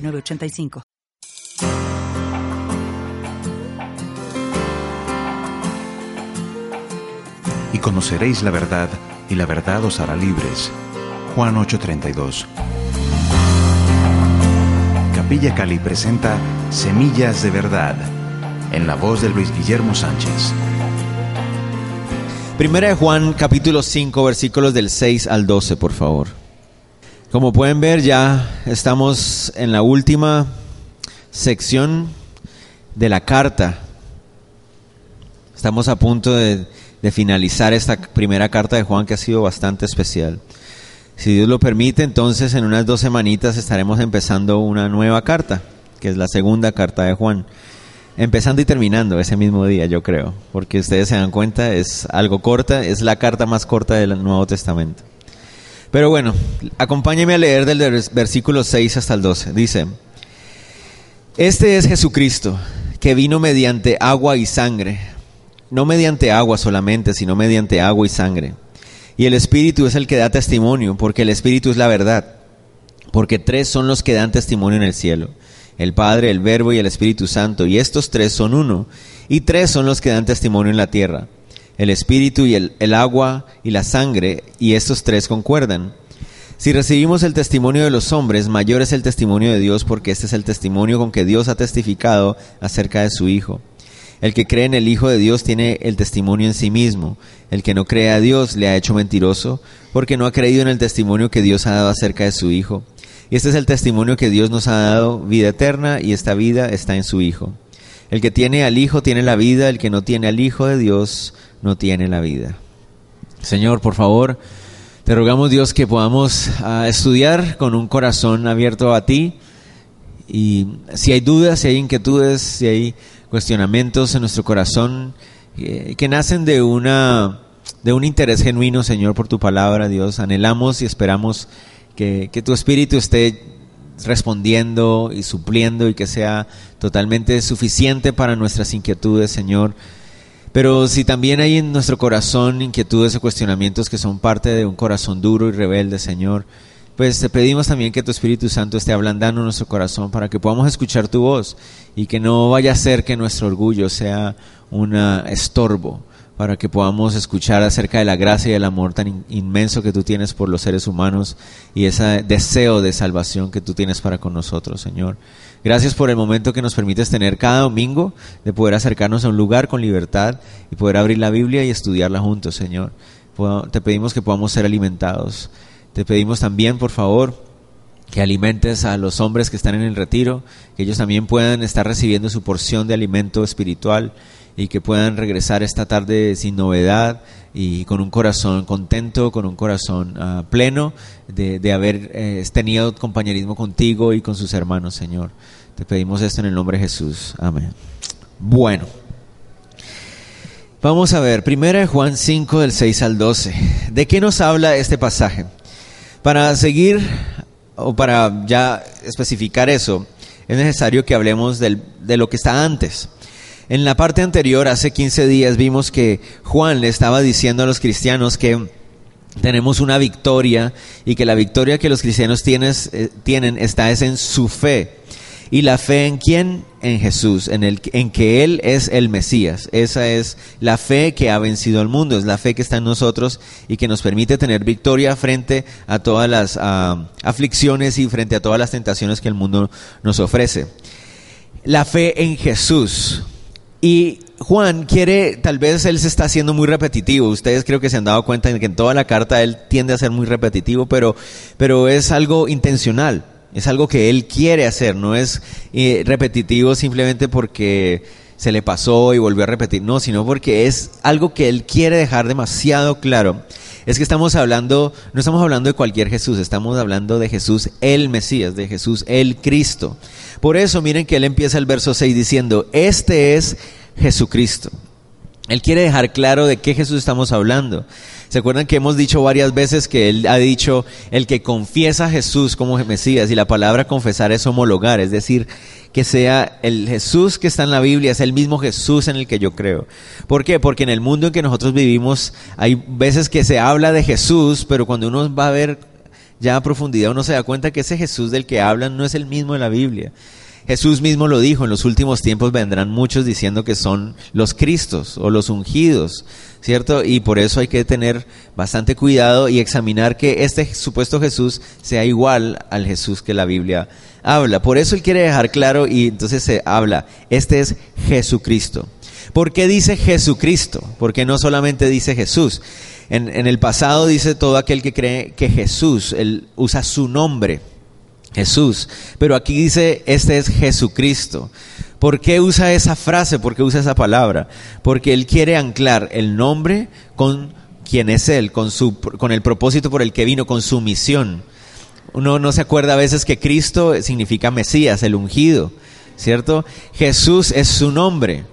985. Y conoceréis la verdad, y la verdad os hará libres. Juan 8:32. Capilla Cali presenta Semillas de Verdad, en la voz de Luis Guillermo Sánchez. Primera de Juan capítulo 5 versículos del 6 al 12, por favor. Como pueden ver, ya estamos en la última sección de la carta. Estamos a punto de, finalizar esta primera carta de Juan que ha sido bastante especial. Si Dios lo permite, entonces en unas dos semanitas estaremos empezando una nueva carta, que es la segunda carta de Juan. Empezando y terminando ese mismo día, yo creo, porque ustedes se dan cuenta, es algo corta, es la carta más corta del Nuevo Testamento. Pero bueno, acompáñeme a leer del versículo 6 hasta el 12. Dice, Este es Jesucristo, que vino mediante agua y sangre, no mediante agua solamente, sino mediante agua y sangre. Y el Espíritu es el que da testimonio, porque el Espíritu es la verdad, porque tres son los que dan testimonio en el cielo, el Padre, el Verbo y el Espíritu Santo, y estos tres son uno, y tres son los que dan testimonio en la tierra el espíritu y el, agua y la sangre, y estos tres concuerdan. Si recibimos el testimonio de los hombres, mayor es el testimonio de Dios, porque este es el testimonio con que Dios ha testificado acerca de su Hijo. El que cree en el Hijo de Dios tiene el testimonio en sí mismo. El que no cree a Dios le ha hecho mentiroso, porque no ha creído en el testimonio que Dios ha dado acerca de su Hijo. Y este es el testimonio que Dios nos ha dado, vida eterna, y esta vida está en su Hijo. El que tiene al Hijo tiene la vida, el que no tiene al Hijo de Dios no tiene la vida. Señor, por favor, te rogamos Dios que podamos ah, estudiar con un corazón abierto a ti y si hay dudas, si hay inquietudes, si hay cuestionamientos en nuestro corazón eh, que nacen de una de un interés genuino, Señor, por tu palabra, Dios, anhelamos y esperamos que, que tu espíritu esté respondiendo y supliendo y que sea totalmente suficiente para nuestras inquietudes, Señor. Pero si también hay en nuestro corazón inquietudes o cuestionamientos que son parte de un corazón duro y rebelde, Señor, pues te pedimos también que tu Espíritu Santo esté ablandando nuestro corazón para que podamos escuchar tu voz y que no vaya a ser que nuestro orgullo sea un estorbo para que podamos escuchar acerca de la gracia y el amor tan inmenso que tú tienes por los seres humanos y ese deseo de salvación que tú tienes para con nosotros, Señor. Gracias por el momento que nos permites tener cada domingo de poder acercarnos a un lugar con libertad y poder abrir la Biblia y estudiarla juntos, Señor. Te pedimos que podamos ser alimentados. Te pedimos también, por favor, que alimentes a los hombres que están en el retiro, que ellos también puedan estar recibiendo su porción de alimento espiritual y que puedan regresar esta tarde sin novedad y con un corazón contento, con un corazón ah, pleno de, haber eh, tenido compañerismo contigo y con sus hermanos, Señor. Te pedimos esto en el nombre de Jesús. Amén. Bueno. Vamos a ver, primera de Juan 5 del 6 al 12. ¿De qué nos habla este pasaje? Para seguir o para ya especificar eso, es necesario que hablemos del, de lo que está antes. En la parte anterior, hace 15 días, vimos que Juan le estaba diciendo a los cristianos que tenemos una victoria y que la victoria que los cristianos eh, tienen está es en su fe. ¿Y la fe en quién? En Jesús, en, el, en que Él es el Mesías. Esa es la fe que ha vencido al mundo, es la fe que está en nosotros y que nos permite tener victoria frente a todas las ah, aflicciones y frente a todas las tentaciones que el mundo nos ofrece. La fe en Jesús. Y Juan quiere, tal vez él se está haciendo muy repetitivo. Ustedes creo que se han dado cuenta de que en toda la carta él tiende a ser muy repetitivo, pero, pero es algo intencional. Es algo que él quiere hacer, no es eh, repetitivo simplemente porque se le pasó y volvió a repetir, no, sino porque es algo que él quiere dejar demasiado claro. es que estamos hablando, no estamos hablando de cualquier Jesús, estamos hablando de Jesús el Mesías, de Jesús el Cristo. Por eso miren que él empieza el verso 6 diciendo, este es Jesucristo. Él quiere dejar claro de qué Jesús estamos hablando. ¿Se acuerdan que hemos dicho varias veces que Él ha dicho, el que confiesa a Jesús como Mesías, y la palabra confesar es homologar, es decir, que sea el Jesús que está en la Biblia, es el mismo Jesús en el que yo creo. ¿Por qué? Porque en el mundo en que nosotros vivimos hay veces que se habla de Jesús, pero cuando uno va a ver ya a profundidad uno se da cuenta que ese Jesús del que hablan no es el mismo de la Biblia. Jesús mismo lo dijo, en los últimos tiempos vendrán muchos diciendo que son los Cristos o los ungidos, ¿cierto? Y por eso hay que tener bastante cuidado y examinar que este supuesto Jesús sea igual al Jesús que la Biblia habla. Por eso él quiere dejar claro y entonces se habla, este es Jesucristo. ¿Por qué dice Jesucristo? Porque no solamente dice Jesús. En, en el pasado dice todo aquel que cree que Jesús, él usa su nombre Jesús. Pero aquí dice, este es Jesucristo. ¿Por qué usa esa frase? ¿Por qué usa esa palabra? Porque Él quiere anclar el nombre con quién es Él, con, su, con el propósito por el que vino, con su misión. Uno no se acuerda a veces que Cristo significa Mesías, el ungido, ¿cierto? Jesús es su nombre.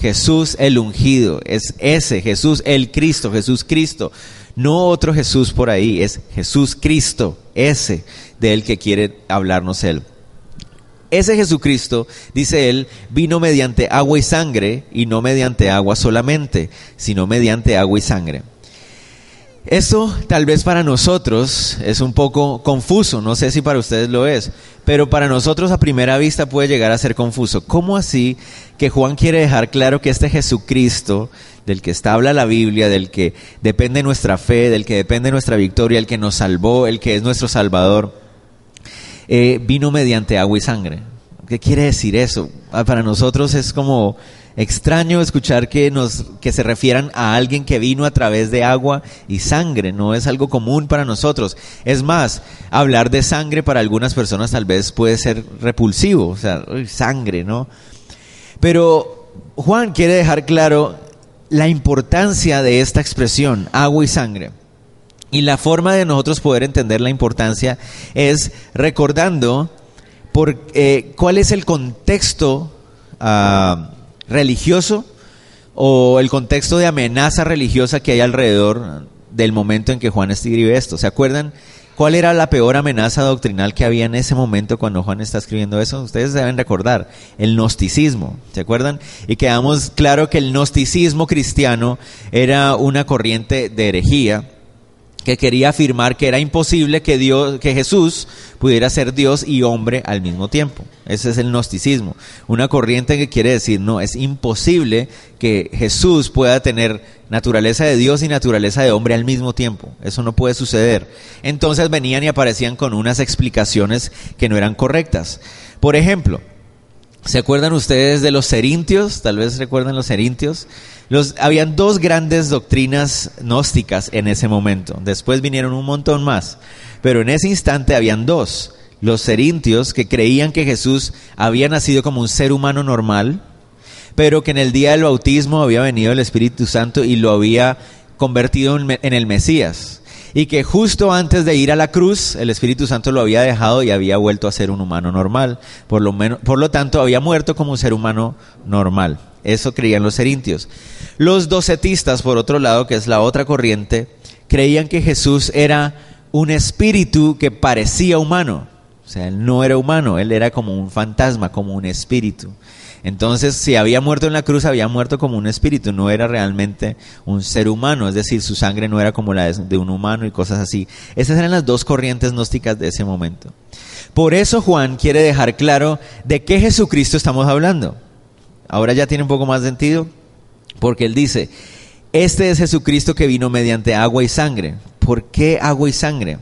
Jesús el ungido, es ese, Jesús el Cristo, Jesús Cristo. No otro Jesús por ahí, es Jesús Cristo, ese del que quiere hablarnos Él. Ese Jesucristo, dice él, vino mediante agua y sangre, y no mediante agua solamente, sino mediante agua y sangre. Esto tal vez para nosotros es un poco confuso, no sé si para ustedes lo es, pero para nosotros a primera vista puede llegar a ser confuso. ¿Cómo así que Juan quiere dejar claro que este Jesucristo del que está habla la Biblia, del que depende nuestra fe, del que depende nuestra victoria, el que nos salvó, el que es nuestro Salvador, eh, vino mediante agua y sangre. ¿Qué quiere decir eso? Ah, para nosotros es como extraño escuchar que, nos, que se refieran a alguien que vino a través de agua y sangre, no es algo común para nosotros. Es más, hablar de sangre para algunas personas tal vez puede ser repulsivo, o sea, sangre, ¿no? Pero Juan quiere dejar claro la importancia de esta expresión, agua y sangre. Y la forma de nosotros poder entender la importancia es recordando por, eh, cuál es el contexto ah, religioso o el contexto de amenaza religiosa que hay alrededor del momento en que Juan escribe esto. ¿Se acuerdan ¿Cuál era la peor amenaza doctrinal que había en ese momento cuando Juan está escribiendo eso? Ustedes deben recordar, el gnosticismo, ¿se acuerdan? Y quedamos claro que el gnosticismo cristiano era una corriente de herejía que quería afirmar que era imposible que Dios, que Jesús pudiera ser Dios y hombre al mismo tiempo. Ese es el gnosticismo. Una corriente que quiere decir, no, es imposible que Jesús pueda tener naturaleza de Dios y naturaleza de hombre al mismo tiempo. Eso no puede suceder. Entonces venían y aparecían con unas explicaciones que no eran correctas. Por ejemplo, ¿se acuerdan ustedes de los serintios? Tal vez recuerdan los serintios. Los, habían dos grandes doctrinas gnósticas en ese momento. Después vinieron un montón más. Pero en ese instante habían dos. Los serintios que creían que Jesús había nacido como un ser humano normal, pero que en el día del bautismo había venido el Espíritu Santo y lo había convertido en el Mesías. Y que justo antes de ir a la cruz, el Espíritu Santo lo había dejado y había vuelto a ser un humano normal. Por lo, menos, por lo tanto, había muerto como un ser humano normal. Eso creían los serintios. Los docetistas, por otro lado, que es la otra corriente, creían que Jesús era un espíritu que parecía humano. O sea, él no era humano, él era como un fantasma, como un espíritu. Entonces, si había muerto en la cruz, había muerto como un espíritu, no era realmente un ser humano, es decir, su sangre no era como la de un humano y cosas así. Esas eran las dos corrientes gnósticas de ese momento. Por eso Juan quiere dejar claro de qué Jesucristo estamos hablando. Ahora ya tiene un poco más sentido, porque él dice, este es Jesucristo que vino mediante agua y sangre. ¿Por qué agua y sangre?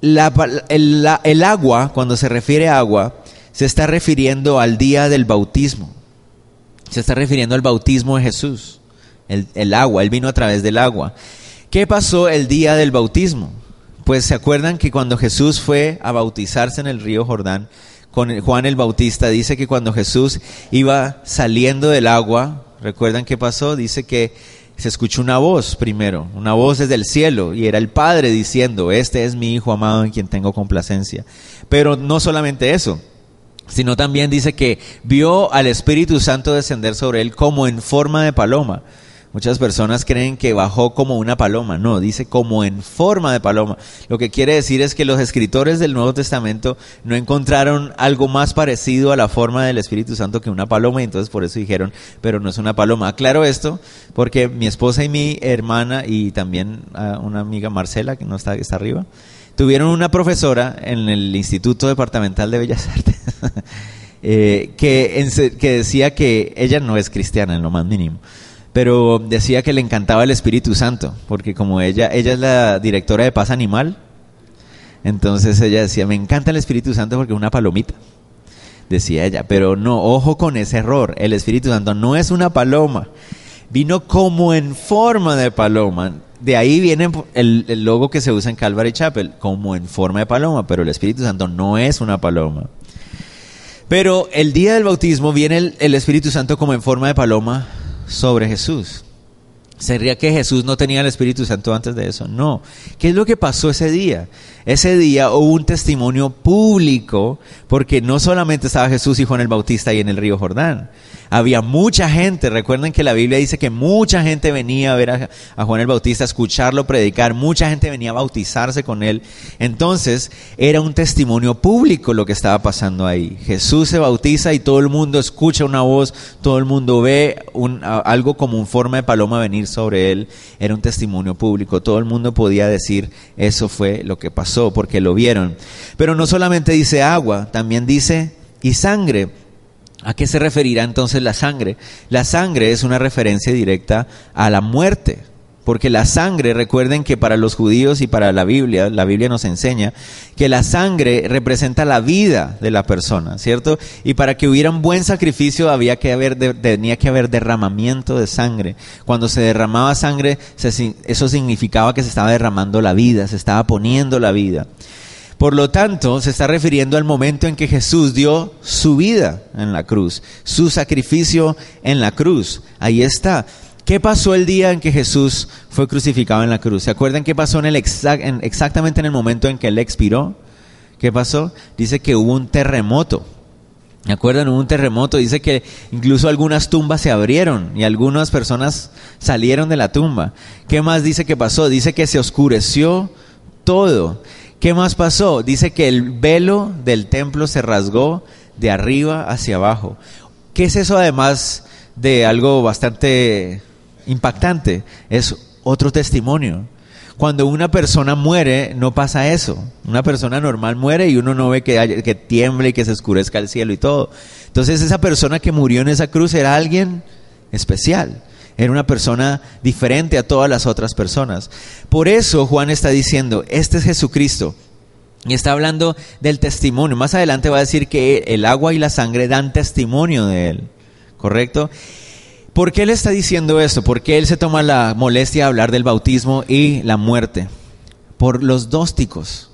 el, agua, cuando se refiere a agua, se está refiriendo al día del bautismo. Se está refiriendo al bautismo de Jesús. El, agua, Él vino a través del agua. ¿Qué pasó el día del bautismo? Pues se acuerdan que cuando Jesús fue a bautizarse en el río Jordán, con Juan el Bautista, dice que cuando Jesús iba saliendo del agua, ¿recuerdan qué pasó? Dice que se escuchó una voz primero, una voz desde el cielo, y era el Padre diciendo, este es mi Hijo amado en quien tengo complacencia. Pero no solamente eso, sino también dice que vio al Espíritu Santo descender sobre él como en forma de paloma. Muchas personas creen que bajó como una paloma. No, dice como en forma de paloma. Lo que quiere decir es que los escritores del Nuevo Testamento no encontraron algo más parecido a la forma del Espíritu Santo que una paloma y entonces por eso dijeron, pero no es una paloma. Aclaro esto porque mi esposa y mi hermana y también ah, una amiga Marcela, que no está, está arriba, tuvieron una profesora en el Instituto Departamental de Bellas Artes. Eh, que, que decía que ella no es cristiana en lo más mínimo pero decía que le encantaba el Espíritu Santo, porque como ella, ella es la directora de Paz Animal, entonces ella decía, me encanta el Espíritu Santo porque es una palomita, decía ella, pero no, ojo con ese error, el Espíritu Santo no es una paloma, vino como en forma de paloma, de ahí viene el, logo que se usa en Calvary Chapel, como en forma de paloma, pero el Espíritu Santo no es una paloma. Pero el día del bautismo viene el Espíritu Santo como en forma de paloma sobre Jesús. ¿Sería que Jesús no tenía el Espíritu Santo antes de eso? No. ¿Qué es lo que pasó ese día? Ese día hubo un testimonio público porque no solamente estaba Jesús y Juan el Bautista ahí en el río Jordán, había mucha gente, recuerden que la Biblia dice que mucha gente venía a ver a, Juan el Bautista, a escucharlo predicar, mucha gente venía a bautizarse con él. Entonces era un testimonio público lo que estaba pasando ahí. Jesús se bautiza y todo el mundo escucha una voz, todo el mundo ve algo como un forma de paloma venir sobre él. Era un testimonio público, todo el mundo podía decir eso fue lo que pasó porque lo vieron. Pero no solamente dice agua, también dice y sangre. ¿A qué se referirá entonces la sangre? La sangre es una referencia directa a la muerte, porque la sangre, recuerden que para los judíos y para la Biblia, la Biblia nos enseña que la sangre representa la vida de la persona, ¿cierto? Y para que hubiera un buen sacrificio había que haber, tenía que haber derramamiento de sangre. Cuando se derramaba sangre, eso significaba que se estaba derramando la vida, se estaba poniendo la vida. Por lo tanto, se está refiriendo al momento en que Jesús dio su vida en la cruz, su sacrificio en la cruz. Ahí está. ¿Qué pasó el día en que Jesús fue crucificado en la cruz? ¿Se acuerdan qué pasó en el exactamente en el momento en que él expiró? ¿Qué pasó? Dice que hubo un terremoto. ¿Me acuerdan? Hubo un terremoto. Dice que incluso algunas tumbas se abrieron y algunas personas salieron de la tumba. ¿Qué más dice que pasó? Dice que se oscureció todo. ¿Qué más pasó? Dice que el velo del templo se rasgó de arriba hacia abajo. ¿Qué es eso además de algo bastante impactante? Es otro testimonio. Cuando una persona muere, no pasa eso. Una persona normal muere y uno no ve que, que tiemble y que se oscurezca el cielo y todo. Entonces esa persona que murió en esa cruz era alguien especial. Era una persona diferente a todas las otras personas. Por eso Juan está diciendo, este es Jesucristo. Y está hablando del testimonio. Más adelante va a decir que el agua y la sangre dan testimonio de él. ¿Correcto? ¿Por qué él está diciendo esto? ¿Por qué él se toma la molestia de hablar del bautismo y la muerte? Por los gnósticos.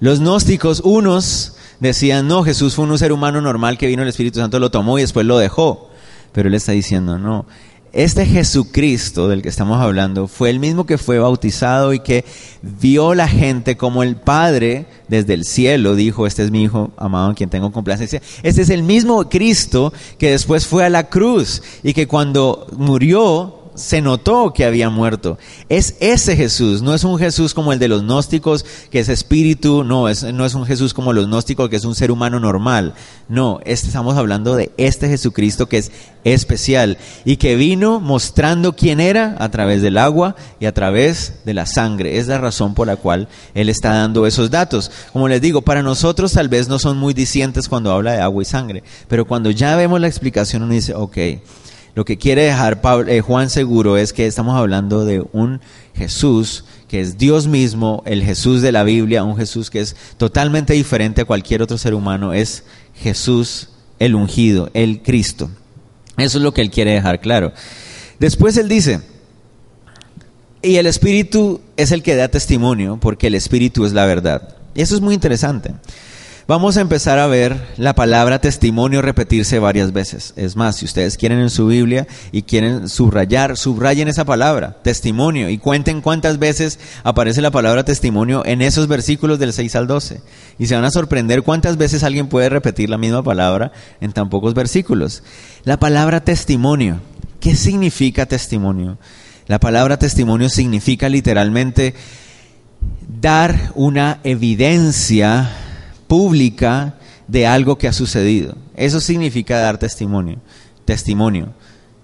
Los gnósticos, unos decían, no, Jesús fue un ser humano normal que vino el Espíritu Santo, lo tomó y después lo dejó. Pero él está diciendo, no, este Jesucristo del que estamos hablando fue el mismo que fue bautizado y que vio la gente como el Padre desde el cielo dijo, este es mi Hijo amado en quien tengo complacencia. Este es el mismo Cristo que después fue a la cruz y que cuando murió se notó que había muerto. Es ese Jesús, no es un Jesús como el de los gnósticos, que es espíritu, no, es, no es un Jesús como los gnósticos, que es un ser humano normal. No, este, estamos hablando de este Jesucristo que es especial y que vino mostrando quién era a través del agua y a través de la sangre. Es la razón por la cual Él está dando esos datos. Como les digo, para nosotros tal vez no son muy dicientes cuando habla de agua y sangre, pero cuando ya vemos la explicación uno dice, ok, lo que quiere dejar eh, Juan seguro es que estamos hablando de un Jesús que es Dios mismo, el Jesús de la Biblia, un Jesús que es totalmente diferente a cualquier otro ser humano, es Jesús el ungido, el Cristo. Eso es lo que él quiere dejar claro. Después él dice, y el Espíritu es el que da testimonio, porque el Espíritu es la verdad. Y eso es muy interesante. Vamos a empezar a ver la palabra testimonio repetirse varias veces. Es más, si ustedes quieren en su Biblia y quieren subrayar, subrayen esa palabra, testimonio, y cuenten cuántas veces aparece la palabra testimonio en esos versículos del 6 al 12. Y se van a sorprender cuántas veces alguien puede repetir la misma palabra en tan pocos versículos. La palabra testimonio. ¿Qué significa testimonio? La palabra testimonio significa literalmente dar una evidencia pública de algo que ha sucedido. Eso significa dar testimonio. Testimonio.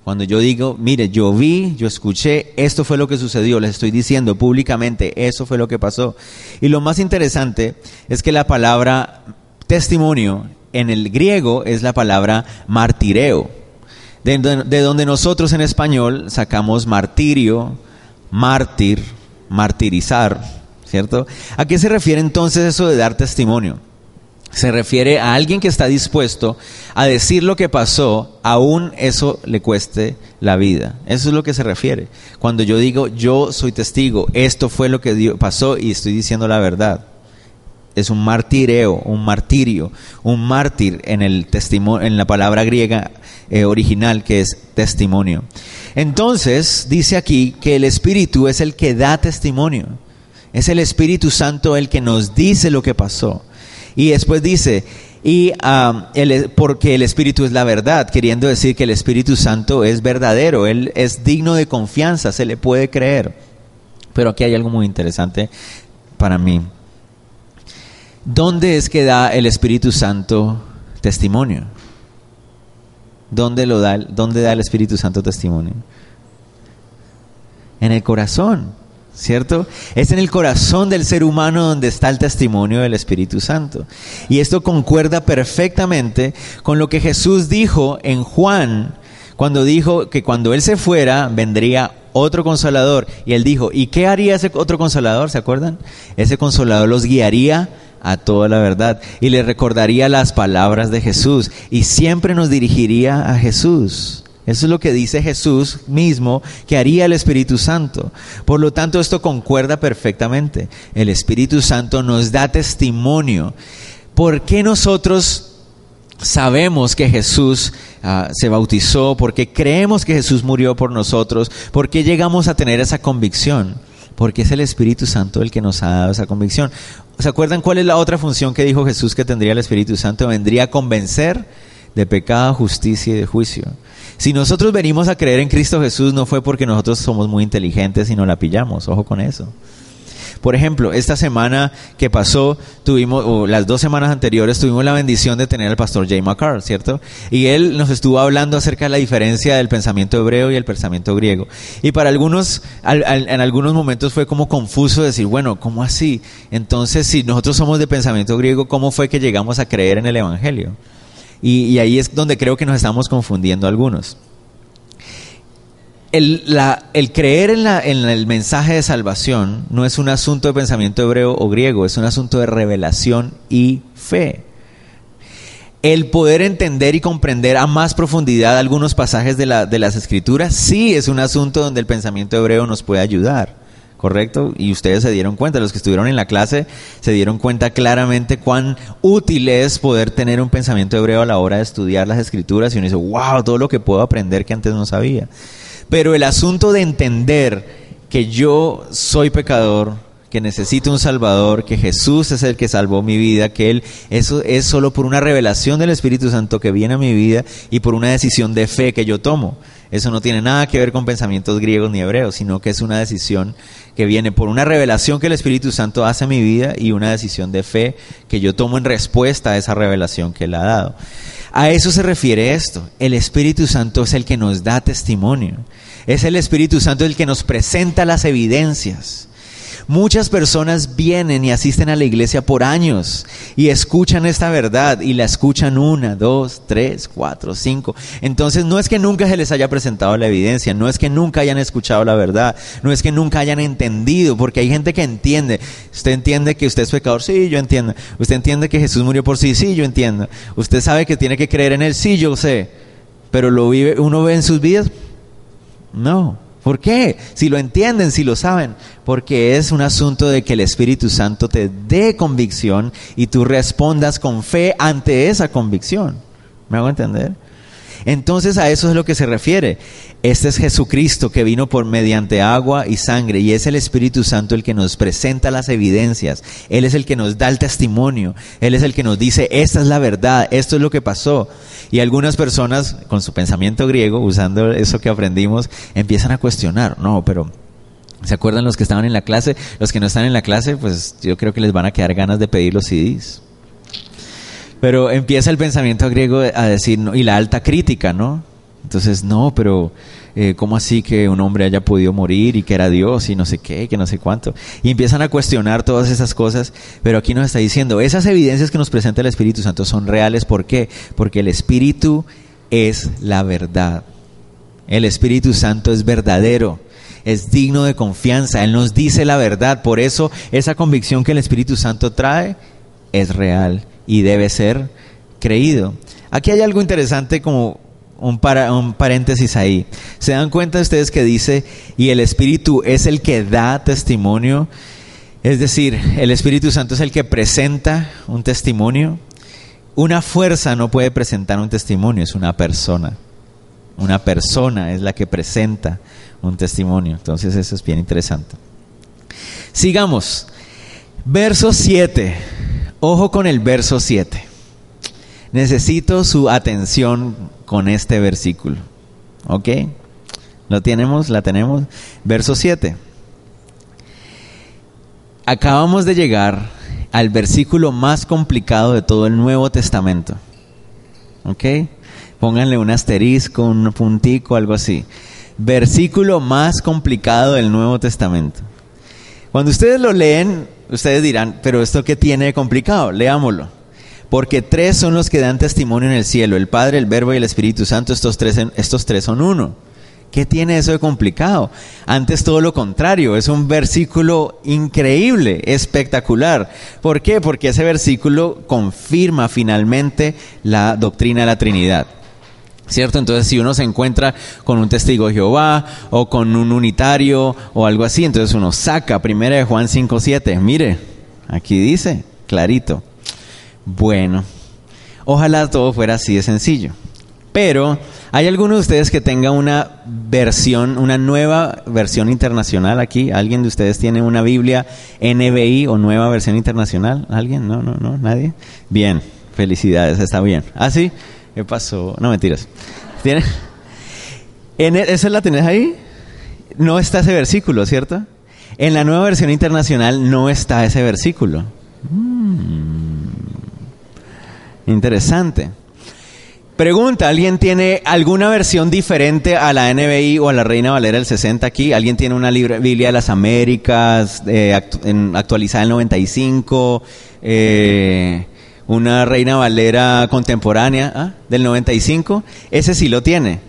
Cuando yo digo, mire, yo vi, yo escuché, esto fue lo que sucedió, les estoy diciendo públicamente, eso fue lo que pasó. Y lo más interesante es que la palabra testimonio en el griego es la palabra martireo, de, de donde nosotros en español sacamos martirio, mártir, martirizar, ¿cierto? ¿A qué se refiere entonces eso de dar testimonio? Se refiere a alguien que está dispuesto a decir lo que pasó, aún eso le cueste la vida. Eso es lo que se refiere. Cuando yo digo, yo soy testigo, esto fue lo que pasó y estoy diciendo la verdad. Es un martireo, un martirio, un mártir en, el testimonio, en la palabra griega eh, original que es testimonio. Entonces, dice aquí que el Espíritu es el que da testimonio. Es el Espíritu Santo el que nos dice lo que pasó. Y después dice, y porque el Espíritu es la verdad, queriendo decir que el Espíritu Santo es verdadero, Él es digno de confianza, se le puede creer. Pero aquí hay algo muy interesante para mí. ¿Dónde es que da el Espíritu Santo testimonio? ¿Dónde, lo da, dónde da el Espíritu Santo testimonio? En el corazón. ¿Cierto? Es en el corazón del ser humano donde está el testimonio del Espíritu Santo. Y esto concuerda perfectamente con lo que Jesús dijo en Juan, cuando dijo que cuando Él se fuera vendría otro consolador. Y Él dijo, ¿y qué haría ese otro consolador? ¿Se acuerdan? Ese consolador los guiaría a toda la verdad y les recordaría las palabras de Jesús y siempre nos dirigiría a Jesús. Eso es lo que dice Jesús mismo que haría el Espíritu Santo. Por lo tanto, esto concuerda perfectamente. El Espíritu Santo nos da testimonio. ¿Por qué nosotros sabemos que Jesús ah, se bautizó? ¿Por qué creemos que Jesús murió por nosotros? ¿Por qué llegamos a tener esa convicción? Porque es el Espíritu Santo el que nos ha dado esa convicción. ¿Se acuerdan cuál es la otra función que dijo Jesús que tendría el Espíritu Santo? Vendría a convencer de pecado, justicia y de juicio. Si nosotros venimos a creer en Cristo Jesús no fue porque nosotros somos muy inteligentes y no la pillamos, ojo con eso. Por ejemplo, esta semana que pasó, tuvimos, o las dos semanas anteriores, tuvimos la bendición de tener al pastor Jay McCarr, ¿cierto? Y él nos estuvo hablando acerca de la diferencia del pensamiento hebreo y el pensamiento griego. Y para algunos, en algunos momentos fue como confuso decir, bueno, ¿cómo así? Entonces, si nosotros somos de pensamiento griego, ¿cómo fue que llegamos a creer en el Evangelio? Y, ahí es donde creo que nos estamos confundiendo algunos. El, creer en, el mensaje de salvación no es un asunto de pensamiento hebreo o griego, es un asunto de revelación y fe. El poder entender y comprender a más profundidad algunos pasajes de las escrituras sí es un asunto donde el pensamiento hebreo nos puede ayudar. ¿Correcto? Y ustedes se dieron cuenta, los que estuvieron en la clase se dieron cuenta claramente cuán útil es poder tener un pensamiento hebreo a la hora de estudiar las escrituras y uno dice, wow, todo lo que puedo aprender que antes no sabía. Pero el asunto de entender que yo soy pecador, que necesito un Salvador, que Jesús es el que salvó mi vida, que Él, eso es solo por una revelación del Espíritu Santo que viene a mi vida y por una decisión de fe que yo tomo. Eso no tiene nada que ver con pensamientos griegos ni hebreos, sino que es una decisión que viene por una revelación que el Espíritu Santo hace a mi vida y una decisión de fe que yo tomo en respuesta a esa revelación que Él ha dado. A eso se refiere esto. El Espíritu Santo es el que nos da testimonio. Es el Espíritu Santo el que nos presenta las evidencias. Muchas personas vienen y asisten a la iglesia por años y escuchan esta verdad y la escuchan una, dos, tres, cuatro, cinco. Entonces no es que nunca se les haya presentado la evidencia, no es que nunca hayan escuchado la verdad, no es que nunca hayan entendido, porque hay gente que entiende. Usted entiende que usted es pecador, sí, yo entiendo. Usted entiende que Jesús murió por sí, sí, yo entiendo. Usted sabe que tiene que creer en él, sí, yo sé. Pero lo vive, uno ve en sus vidas, no ¿Por qué? Si lo entienden, si lo saben. Porque es un asunto de que el Espíritu Santo te dé convicción y tú respondas con fe ante esa convicción. ¿Me hago entender? Entonces a eso es lo que se refiere. Este es Jesucristo que vino por mediante agua y sangre y es el Espíritu Santo el que nos presenta las evidencias. Él es el que nos da el testimonio. Él es el que nos dice, esta es la verdad, esto es lo que pasó. Y algunas personas con su pensamiento griego, usando eso que aprendimos, empiezan a cuestionar, no, pero ¿se acuerdan los que estaban en la clase? Los que no están en la clase, pues yo creo que les van a quedar ganas de pedir los CDs. Pero empieza el pensamiento griego a decir, y la alta crítica, ¿no? Entonces, no, pero eh, ¿cómo así que un hombre haya podido morir y que era Dios y no sé qué, que no sé cuánto? Y empiezan a cuestionar todas esas cosas, pero aquí nos está diciendo, esas evidencias que nos presenta el Espíritu Santo son reales, ¿por qué? Porque el Espíritu es la verdad. El Espíritu Santo es verdadero, es digno de confianza, Él nos dice la verdad, por eso esa convicción que el Espíritu Santo trae es real y debe ser creído. Aquí hay algo interesante como un, paréntesis ahí. ¿Se dan cuenta ustedes que dice, y el Espíritu es el que da testimonio? Es decir, el Espíritu Santo es el que presenta un testimonio. Una fuerza no puede presentar un testimonio, es una persona. Una persona es la que presenta un testimonio. Entonces eso es bien interesante. Sigamos. Verso 7. Ojo con el verso 7. Necesito su atención con este versículo. ¿Ok? ¿Lo tenemos? ¿La tenemos? Verso 7. Acabamos de llegar al versículo más complicado de todo el Nuevo Testamento. ¿Ok? Pónganle un asterisco, un puntico, algo así. Versículo más complicado del Nuevo Testamento. Cuando ustedes lo leen, ustedes dirán, pero ¿esto qué tiene de complicado? Leámoslo. Porque tres son los que dan testimonio en el cielo, el Padre, el Verbo y el Espíritu Santo, estos tres, estos tres son uno. ¿Qué tiene eso de complicado? Antes todo lo contrario, es un versículo increíble, espectacular. ¿Por qué? Porque ese versículo confirma finalmente la doctrina de la Trinidad. ¿Cierto? Entonces, si uno se encuentra con un testigo de Jehová o con un unitario o algo así, entonces uno saca primera de Juan 5.7. Mire, aquí dice, clarito. Bueno, ojalá todo fuera así de sencillo. Pero, ¿hay alguno de ustedes que tenga una versión, una nueva versión internacional aquí? ¿Alguien de ustedes tiene una Biblia NBI o nueva versión internacional? ¿Alguien? No, no, no, nadie. Bien, felicidades, está bien. ¿Ah, sí? ¿Qué pasó? No, mentiras. ¿Tiene? ¿En e, ¿Esa la tenés ahí? No está ese versículo, ¿cierto? En la nueva versión internacional no está ese versículo. Mm. Interesante. Pregunta, ¿alguien tiene alguna versión diferente a la NBI o a la Reina Valera del 60 aquí? ¿Alguien tiene una Biblia de las Américas eh, actualizada en 95? Eh, ¿Una Reina Valera contemporánea ¿ah? del 95? Ese sí lo tiene.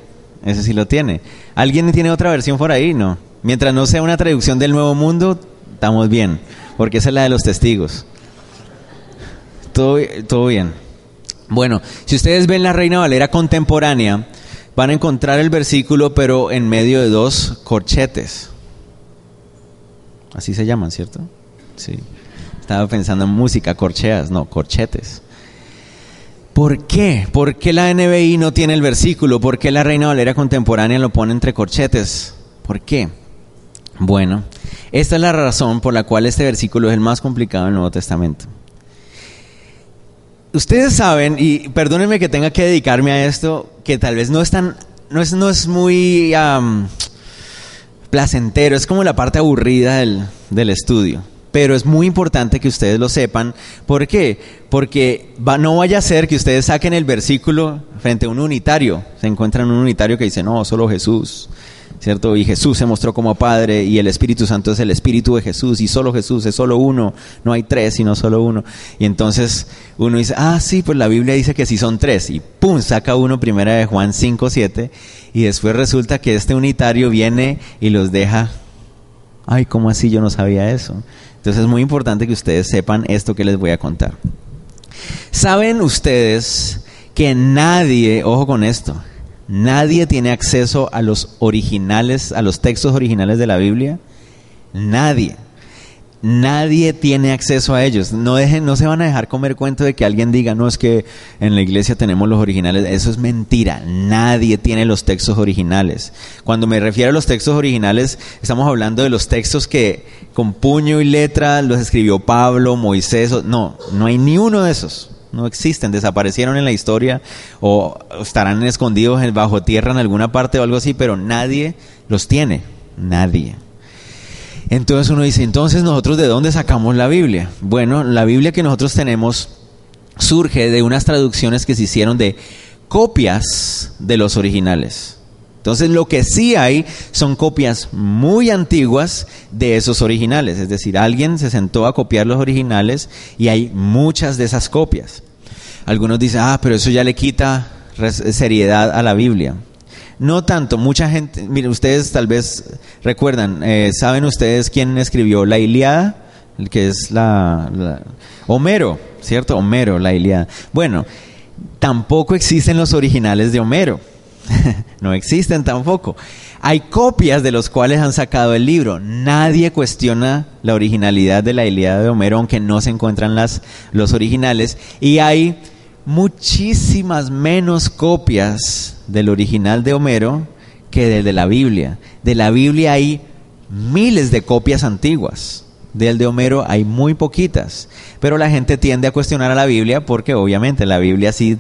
Ese sí lo tiene. ¿Alguien tiene otra versión por ahí? No. Mientras no sea una traducción del Nuevo Mundo, estamos bien. Porque esa es la de los testigos. Todo, todo bien. Bueno, si ustedes ven la Reina Valera contemporánea, van a encontrar el versículo, pero en medio de dos corchetes. Así se llaman, ¿cierto? Sí. Estaba pensando en música, corcheas, no, corchetes. ¿Por qué? ¿Por qué la NBI no tiene el versículo? ¿Por qué la Reina Valera contemporánea lo pone entre corchetes? ¿Por qué? Bueno, esta es la razón por la cual este versículo es el más complicado del Nuevo Testamento ustedes saben, y perdónenme que tenga que dedicarme a esto, que tal vez no es tan, no es, no es muy placentero, es como la parte aburrida del, del, estudio. Pero es muy importante que ustedes lo sepan. ¿Por qué? Porque no vaya a ser que ustedes saquen el versículo frente a un unitario. Se encuentran un unitario que dice, no, solo Jesús. ¿cierto? Y Jesús se mostró como Padre y el Espíritu Santo es el Espíritu de Jesús y solo Jesús es solo uno, no hay tres sino solo uno. Y entonces uno dice, ah, sí, pues la Biblia dice que sí son tres y pum, saca uno primera de Juan 5, 7 y después resulta que este unitario viene y los deja, ay, ¿cómo así yo no sabía eso? Entonces es muy importante que ustedes sepan esto que les voy a contar. ¿Saben ustedes que nadie, ojo con esto, Nadie tiene acceso a los originales, a los textos originales de la Biblia. Nadie. Nadie tiene acceso a ellos. No, dejen, no se van a dejar comer cuento de que alguien diga, no es que en la iglesia tenemos los originales. Eso es mentira. Nadie tiene los textos originales. Cuando me refiero a los textos originales, estamos hablando de los textos que con puño y letra los escribió Pablo, Moisés. No, no hay ni uno de esos. No existen, desaparecieron en la historia o estarán escondidos bajo tierra en alguna parte o algo así, pero nadie los tiene. Nadie. Entonces uno dice, entonces nosotros de dónde sacamos la Biblia? Bueno, la Biblia que nosotros tenemos surge de unas traducciones que se hicieron de copias de los originales. Entonces lo que sí hay son copias muy antiguas de esos originales. Es decir, alguien se sentó a copiar los originales y hay muchas de esas copias. Algunos dicen, ah, pero eso ya le quita seriedad a la Biblia. No tanto, mucha gente, miren, ustedes tal vez recuerdan, eh, ¿saben ustedes quién escribió la Iliada? Que es la, Homero, ¿cierto? Homero, la Iliada. Bueno, tampoco existen los originales de Homero. no existen tampoco. Hay copias de los cuales han sacado el libro. Nadie cuestiona la originalidad de la Iliada de Homero, aunque no se encuentran las, los originales. Y hay muchísimas menos copias del original de Homero que del de la Biblia. De la Biblia hay miles de copias antiguas. Del de Homero hay muy poquitas. Pero la gente tiende a cuestionar a la Biblia porque obviamente la Biblia sí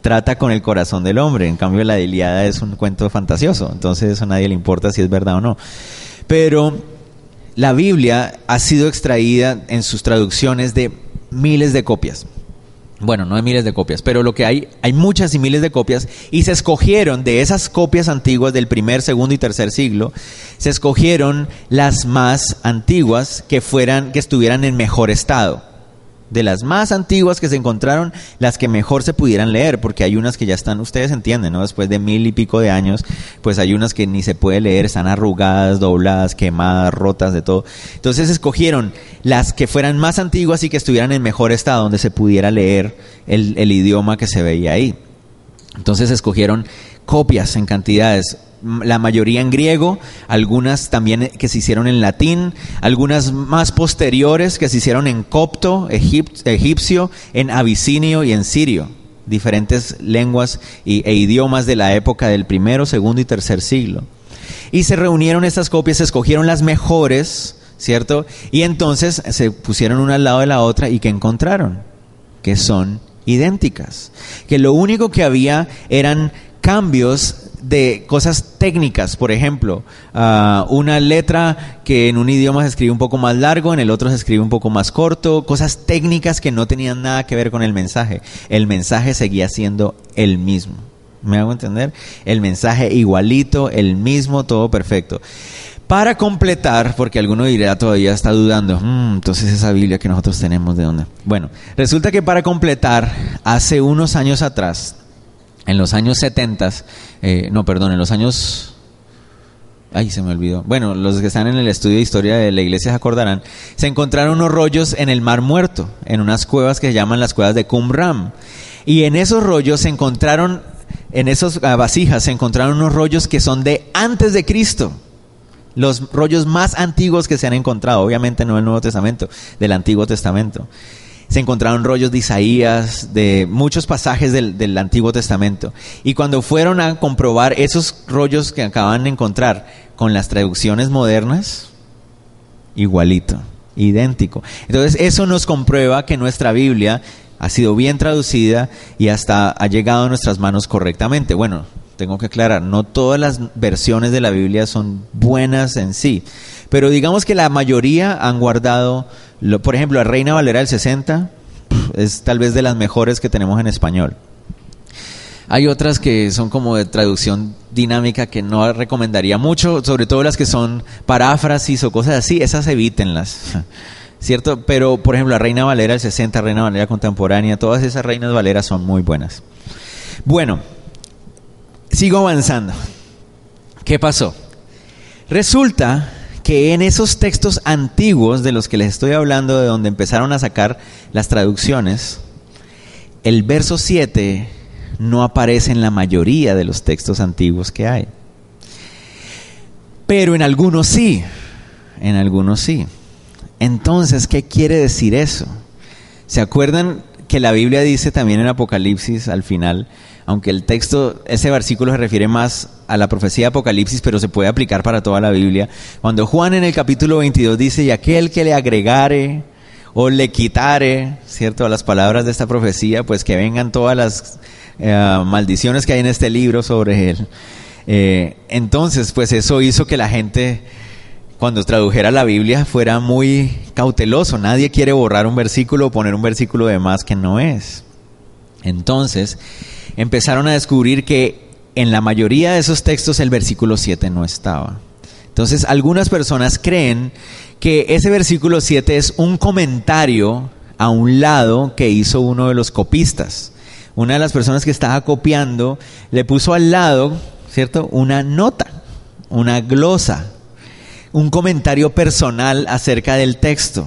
trata con el corazón del hombre. En cambio la Iliada es un cuento fantasioso. Entonces eso a nadie le importa si es verdad o no. Pero la Biblia ha sido extraída en sus traducciones de miles de copias bueno, no hay miles de copias, pero lo que hay, hay muchas y miles de copias, y se escogieron de esas copias antiguas del primer, segundo y tercer siglo, se escogieron las más antiguas que fueran, que estuvieran en mejor estado de las más antiguas que se encontraron, las que mejor se pudieran leer, porque hay unas que ya están, ustedes entienden, ¿no? Después de mil y pico de años, pues hay unas que ni se puede leer, están arrugadas, dobladas, quemadas, rotas, de todo. Entonces escogieron las que fueran más antiguas y que estuvieran en mejor estado, donde se pudiera leer el, el idioma que se veía ahí. Entonces escogieron copias en cantidades la mayoría en griego, algunas también que se hicieron en latín, algunas más posteriores que se hicieron en copto, egipcio, en abisinio y en sirio, diferentes lenguas e idiomas de la época del primero, segundo y tercer siglo. Y se reunieron estas copias, se escogieron las mejores, ¿cierto? Y entonces se pusieron una al lado de la otra y que encontraron que son idénticas, que lo único que había eran cambios de cosas técnicas, por ejemplo, ah, una letra que en un idioma se escribe un poco más largo, en el otro se escribe un poco más corto, cosas técnicas que no tenían nada que ver con el mensaje. El mensaje seguía siendo el mismo. ¿Me hago entender? El mensaje igualito, el mismo, todo perfecto. Para completar, porque alguno dirá todavía está dudando, mm, entonces esa Biblia que nosotros tenemos, ¿de dónde? Bueno, resulta que para completar, hace unos años atrás, en los años 70, eh, no, perdón, en los años... Ay, se me olvidó. Bueno, los que están en el estudio de historia de la iglesia se acordarán. Se encontraron unos rollos en el Mar Muerto, en unas cuevas que se llaman las cuevas de Qumran. Y en esos rollos se encontraron, en esas vasijas se encontraron unos rollos que son de antes de Cristo. Los rollos más antiguos que se han encontrado, obviamente no del Nuevo Testamento, del Antiguo Testamento se encontraron rollos de Isaías, de muchos pasajes del, Antiguo Testamento. Y cuando fueron a comprobar esos rollos que acaban de encontrar con las traducciones modernas, igualito, idéntico. Entonces eso nos comprueba que nuestra Biblia ha sido bien traducida y hasta ha llegado a nuestras manos correctamente. Bueno, tengo que aclarar, no todas las versiones de la Biblia son buenas en sí, pero digamos que la mayoría han guardado por ejemplo, la Reina Valera del 60 es tal vez de las mejores que tenemos en español. Hay otras que son como de traducción dinámica que no recomendaría mucho, sobre todo las que son paráfrasis o cosas así, esas evítenlas. ¿Cierto? Pero, por ejemplo, la Reina Valera del 60, Reina Valera contemporánea, todas esas Reinas Valeras son muy buenas. Bueno, sigo avanzando. ¿Qué pasó? Resulta que en esos textos antiguos de los que les estoy hablando, de donde empezaron a sacar las traducciones, el verso 7 no aparece en la mayoría de los textos antiguos que hay. Pero en algunos sí, en algunos sí. Entonces, ¿qué quiere decir eso? ¿Se acuerdan que la Biblia dice también en Apocalipsis al final, aunque el texto, ese versículo se refiere más a la profecía de Apocalipsis, pero se puede aplicar para toda la Biblia. Cuando Juan en el capítulo 22 dice, y aquel que le agregare o le quitare, ¿cierto?, a las palabras de esta profecía, pues que vengan todas las eh, maldiciones que hay en este libro sobre él. Eh, entonces, pues eso hizo que la gente, cuando tradujera la Biblia, fuera muy cauteloso. Nadie quiere borrar un versículo o poner un versículo de más que no es. Entonces, empezaron a descubrir que en la mayoría de esos textos el versículo 7 no estaba. Entonces, algunas personas creen que ese versículo 7 es un comentario a un lado que hizo uno de los copistas. Una de las personas que estaba copiando le puso al lado, ¿cierto? Una nota, una glosa, un comentario personal acerca del texto.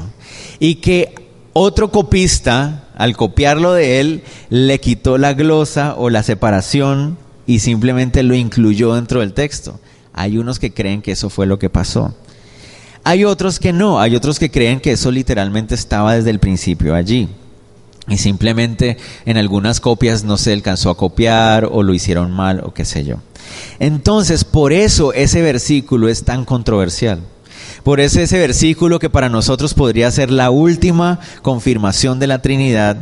Y que otro copista, al copiarlo de él, le quitó la glosa o la separación y simplemente lo incluyó dentro del texto. Hay unos que creen que eso fue lo que pasó. Hay otros que no, hay otros que creen que eso literalmente estaba desde el principio allí. Y simplemente en algunas copias no se alcanzó a copiar o lo hicieron mal o qué sé yo. Entonces, por eso ese versículo es tan controversial. Por eso ese versículo que para nosotros podría ser la última confirmación de la Trinidad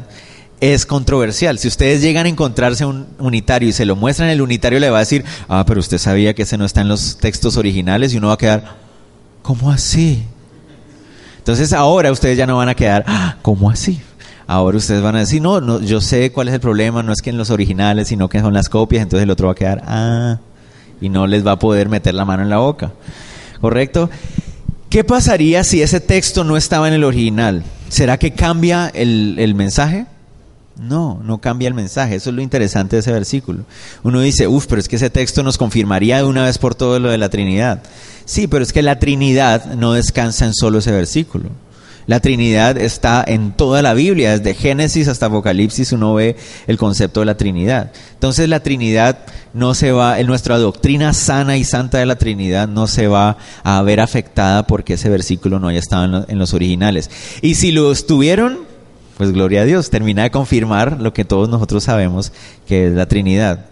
es controversial. Si ustedes llegan a encontrarse un unitario y se lo muestran, el unitario le va a decir, ah, pero usted sabía que ese no está en los textos originales y uno va a quedar, ¿cómo así? Entonces ahora ustedes ya no van a quedar, ah, ¿cómo así? Ahora ustedes van a decir, no, no, yo sé cuál es el problema, no es que en los originales, sino que son las copias, entonces el otro va a quedar, ah, y no les va a poder meter la mano en la boca. ¿Correcto? ¿Qué pasaría si ese texto no estaba en el original? ¿Será que cambia el, el mensaje? No, no cambia el mensaje. Eso es lo interesante de ese versículo. Uno dice, uff, pero es que ese texto nos confirmaría de una vez por todo lo de la Trinidad. Sí, pero es que la Trinidad no descansa en solo ese versículo. La Trinidad está en toda la Biblia, desde Génesis hasta Apocalipsis uno ve el concepto de la Trinidad. Entonces la Trinidad no se va, en nuestra doctrina sana y santa de la Trinidad no se va a ver afectada porque ese versículo no haya estado en los originales. Y si lo estuvieron, pues gloria a Dios, termina de confirmar lo que todos nosotros sabemos, que es la Trinidad.